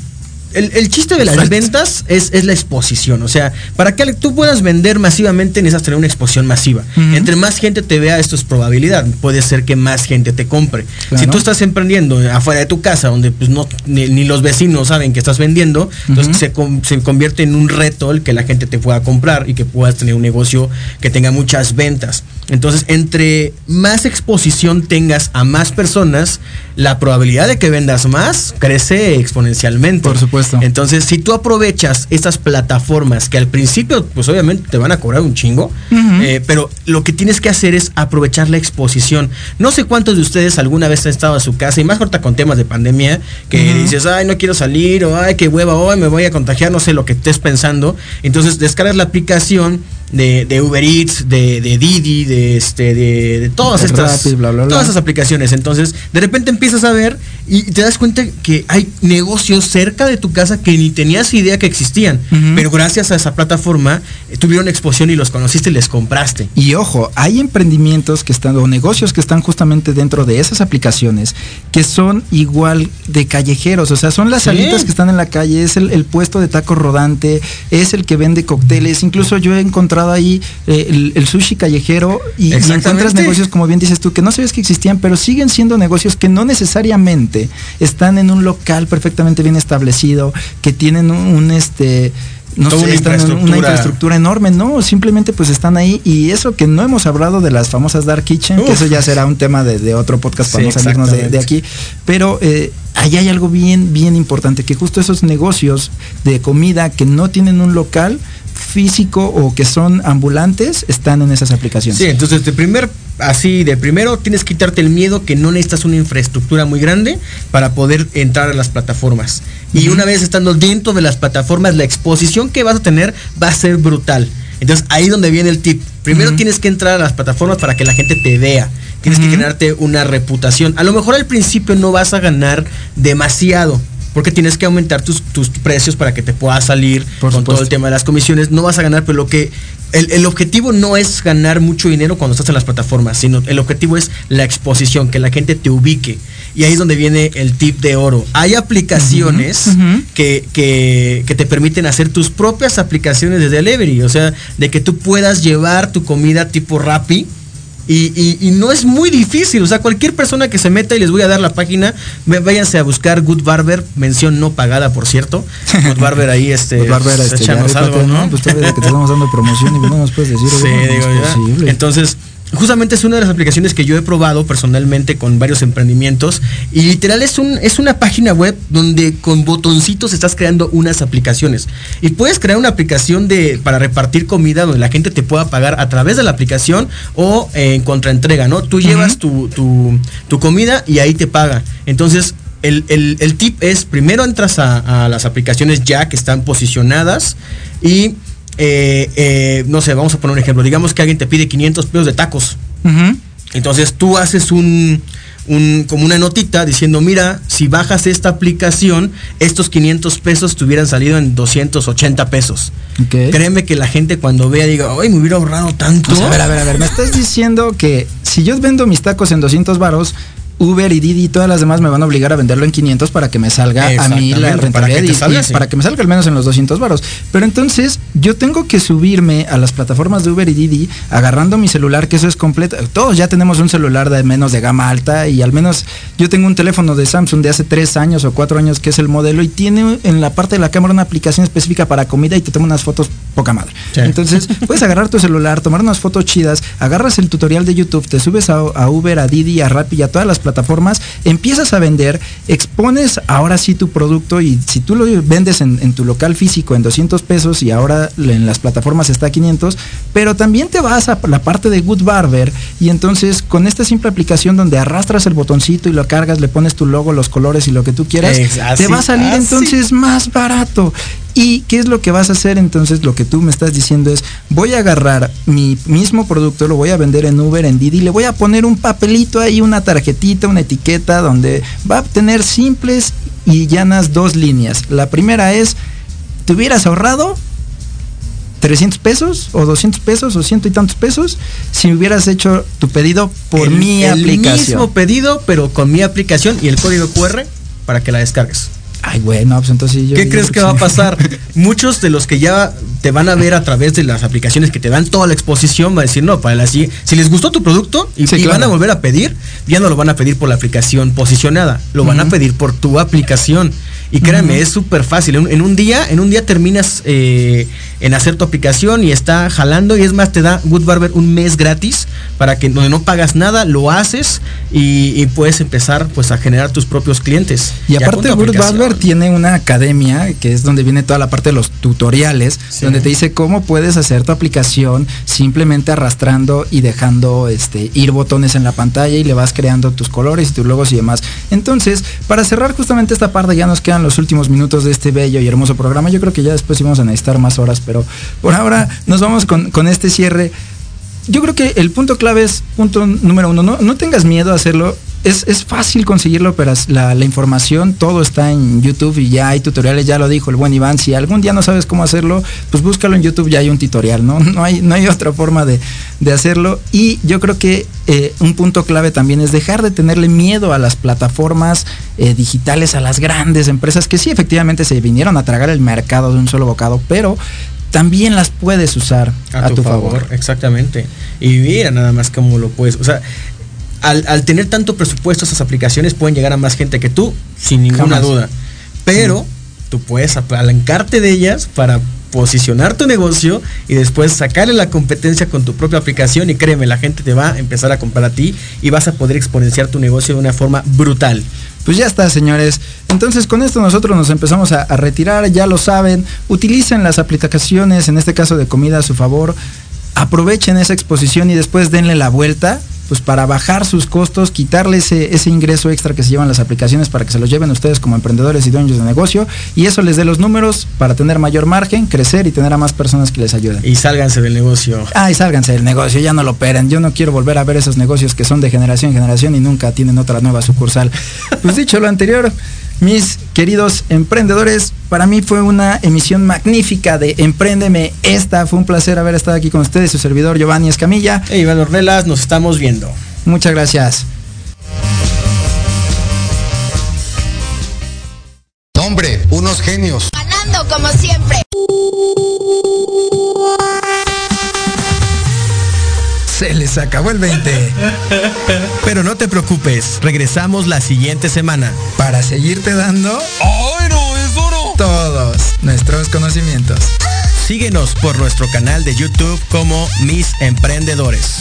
el, el chiste de las ventas es, es la exposición. O sea, para que tú puedas vender masivamente necesitas tener una exposición masiva. Entre más gente te vea, esto es probabilidad. Puede ser que más gente te compre. Claro. Si tú estás emprendiendo afuera de tu casa, donde pues no ni, ni los vecinos saben que estás vendiendo, entonces se, se convierte en un reto el que la gente te pueda comprar y que puedas tener un negocio que tenga muchas ventas. Entonces, entre más exposición tengas a más personas, la probabilidad de que vendas más crece exponencialmente. Por supuesto. Entonces, si tú aprovechas estas plataformas que al principio, pues obviamente te van a cobrar un chingo, eh, pero lo que tienes que hacer es aprovechar la exposición. No sé cuántos de ustedes alguna vez han estado a su casa, y más ahorita con temas de pandemia, que dices, ay, no quiero salir, o ay, qué hueva, hoy me voy a contagiar, no sé lo que estés pensando. Entonces descargas la aplicación de, de Uber Eats, de, de Didi, de este, de, de todas estas, Rappi, bla, bla, bla. todas esas aplicaciones. Entonces, de repente empiezas a ver y te das cuenta que hay negocios cerca de tu casa que ni tenías idea que existían, pero gracias a esa plataforma eh, tuvieron exposición y los conociste y les compraste. Y ojo, hay emprendimientos que están, o negocios que están justamente dentro de esas aplicaciones, que son igual de callejeros, o sea, son las Sí. salitas que están en la calle, es el, el puesto de taco rodante, es el que vende cócteles, incluso yo he encontrado ahí eh, el, el sushi callejero y, y encuentras negocios, como bien dices tú, que no sabías que existían, pero siguen siendo negocios que no necesariamente están en un local perfectamente bien establecido, que tienen un, un, este no Toda sé, una están en una infraestructura. infraestructura enorme, no, simplemente pues están ahí y eso que no hemos hablado de las famosas Dark Kitchen, que eso ya será un tema de, de otro podcast para Sí, no salirnos de, aquí, pero eh, ahí hay algo bien, bien importante, que justo esos negocios de comida que no tienen un local, físico o que son ambulantes están en esas aplicaciones. Sí, entonces de primer, así de primero tienes que quitarte el miedo que no necesitas una infraestructura muy grande para poder entrar a las plataformas. Y una vez estando dentro de las plataformas, la exposición que vas a tener va a ser brutal. Entonces ahí donde viene el tip. Primero tienes que entrar a las plataformas para que la gente te vea. Tienes que generarte una reputación. A lo mejor al principio no vas a ganar demasiado. Porque tienes que aumentar tus, tus precios para que te pueda salir con todo el tema de las comisiones. No vas a ganar, pero lo que. El, el objetivo no es ganar mucho dinero cuando estás en las plataformas, sino el objetivo es la exposición, que la gente te ubique. Y ahí es donde viene el tip de oro. Hay aplicaciones que, que- que te permiten hacer tus propias aplicaciones de delivery. O sea, de que tú puedas llevar tu comida tipo Rappi. Y, y- y no es muy difícil, o sea, cualquier persona que se meta y les voy a dar la página, váyanse a buscar Good Barber, mención no pagada, por cierto. Good Barber ahí, este, Pues, Bárbara, este, algo, ¿no? Pues todavía que te estamos dando promoción y no nos puedes decir, Sí, oye, no, no digo es ya. posible. Entonces, justamente es una de las aplicaciones que yo he probado personalmente con varios emprendimientos y literal es un es una página web donde con botoncitos estás creando unas aplicaciones y puedes crear una aplicación de para repartir comida donde la gente te pueda pagar a través de la aplicación o eh, en contraentrega, ¿no? Tú llevas tu, tu, tu comida y ahí te paga. Entonces, el, el- el tip es, primero entras a, a las aplicaciones ya que están posicionadas y, eh, eh, no sé, vamos a poner un ejemplo. Digamos que alguien te pide 500 pesos de tacos. Entonces tú haces un, un- como una notita diciendo, mira, si bajas esta aplicación, estos 500 pesos te hubieran salido en 280 pesos. Créeme que la gente cuando vea diga, ay, me hubiera ahorrado tanto. Pues a ver, a ver, a ver, me estás diciendo que si yo vendo mis tacos en 200 varos, Uber y Didi y todas las demás me van a obligar a venderlo en 500 para que me salga a mí la para rentabilidad que te y- salga, y sí. para que me salga al menos en los 200 varos. Pero entonces yo tengo que subirme a las plataformas de Uber y Didi agarrando mi celular, que eso es completo. Todos ya tenemos un celular de menos de gama alta y al menos yo tengo un teléfono de Samsung de hace 3 años o 4 años que es el modelo y tiene en la parte de la cámara una aplicación específica para comida y te toma unas fotos poca madre. Sí. Entonces (laughs) puedes agarrar tu celular, tomar unas fotos chidas, agarras el tutorial de YouTube, te subes a, a Uber, a Didi, a Rappi y a todas las plataformas, empiezas a vender, expones ahora sí tu producto y si tú lo vendes en, en tu local físico en 200 pesos y ahora en las plataformas está a 500, pero también te vas a la parte de Good Barber y entonces con esta simple aplicación donde arrastras el botoncito y lo cargas, le pones tu logo, los colores y lo que tú quieras, así, te va a salir así. entonces más barato. ¿Y qué es lo que vas a hacer entonces? Lo que tú me estás diciendo es, voy a agarrar mi mismo producto, lo voy a vender en Uber, en Didi, le voy a poner un papelito ahí, una tarjetita, una etiqueta, donde va a tener simples y llanas dos líneas. La primera es, te hubieras ahorrado 300 pesos o 200 pesos o ciento y tantos pesos si hubieras hecho tu pedido por El- mi el aplicación. mismo pedido, pero con mi aplicación y el código QR para que la descargues. Ay, bueno, pues entonces yo... ¿Qué yo crees que va a pasar? (laughs) Muchos de los que ya te van a ver a través de las aplicaciones que te dan toda la exposición van a decir, no, para la si, si les gustó tu producto y, Sí, y van a volver a pedir, ya no lo van a pedir por la aplicación posicionada, lo van a pedir por tu aplicación. Y créanme, es súper fácil. En, en un día, en un día terminas eh, en hacer tu aplicación y está jalando. Y es más, te da Good Barber un mes gratis para que donde no pagas nada, lo haces y, y puedes empezar pues a generar tus propios clientes. Y aparte Good. Barber tiene una academia que es donde viene toda la parte de los tutoriales, Sí. donde te dice cómo puedes hacer tu aplicación simplemente arrastrando y dejando este ir botones en la pantalla y le vas creando tus colores y tus logos y demás. Entonces, para cerrar justamente esta parte ya nos quedan los últimos minutos de este bello y hermoso programa. Yo creo que ya después íbamos a necesitar más horas, pero por ahora nos vamos con, con este cierre yo creo que el punto clave es punto número uno. No, no tengas miedo a hacerlo. Es, es fácil conseguirlo, pero es la, la información, todo está en YouTube y ya hay tutoriales, ya lo dijo el buen Iván. Si algún día no sabes cómo hacerlo, pues búscalo en YouTube, ya hay un tutorial, ¿no? (laughs) No hay, no hay otra forma de, de hacerlo. Y yo creo que eh, un punto clave también es dejar de tenerle miedo a las plataformas eh, digitales, a las grandes empresas que sí efectivamente se vinieron a tragar el mercado de un solo bocado, pero también las puedes usar a, tu, favor. Exactamente. Y mira nada más cómo lo puedes. O sea, al, al tener tanto presupuesto, esas aplicaciones pueden llegar a más gente que tú, sin ninguna Jamás. duda. Pero tú puedes apalancarte de ellas para posicionar tu negocio y después sacarle la competencia con tu propia aplicación y créeme, la gente te va a empezar a comprar a ti y vas a poder exponenciar tu negocio de una forma brutal. Pues ya está, señores. Entonces con esto nosotros nos empezamos a, a retirar, ya lo saben. Utilicen las aplicaciones, en este caso de comida a su favor. Aprovechen esa exposición y después denle la vuelta pues para bajar sus costos, quitarle ese, ese ingreso extra que se llevan las aplicaciones para que se los lleven ustedes como emprendedores y dueños de negocio y eso les dé los números para tener mayor margen, crecer y tener a más personas que les ayuden. Y sálganse del negocio. Ay, sálganse del negocio, ya no lo operen. Yo no quiero volver a ver esos negocios que son de generación en generación y nunca tienen otra nueva sucursal. Pues dicho lo anterior, mis queridos emprendedores, para mí fue una emisión magnífica de Empréndeme. Esta fue un placer haber estado aquí con ustedes, su servidor Giovanni Escamilla. Hey, Iván Ornelas, nos estamos viendo. Muchas gracias. Hombre, unos genios. Ganando como siempre. Se les acabó el 20. Pero no te preocupes, regresamos la siguiente semana. Para seguirte dando ¡Ay, no! Todos nuestros conocimientos. Síguenos por nuestro canal de YouTube como Mis Emprendedores.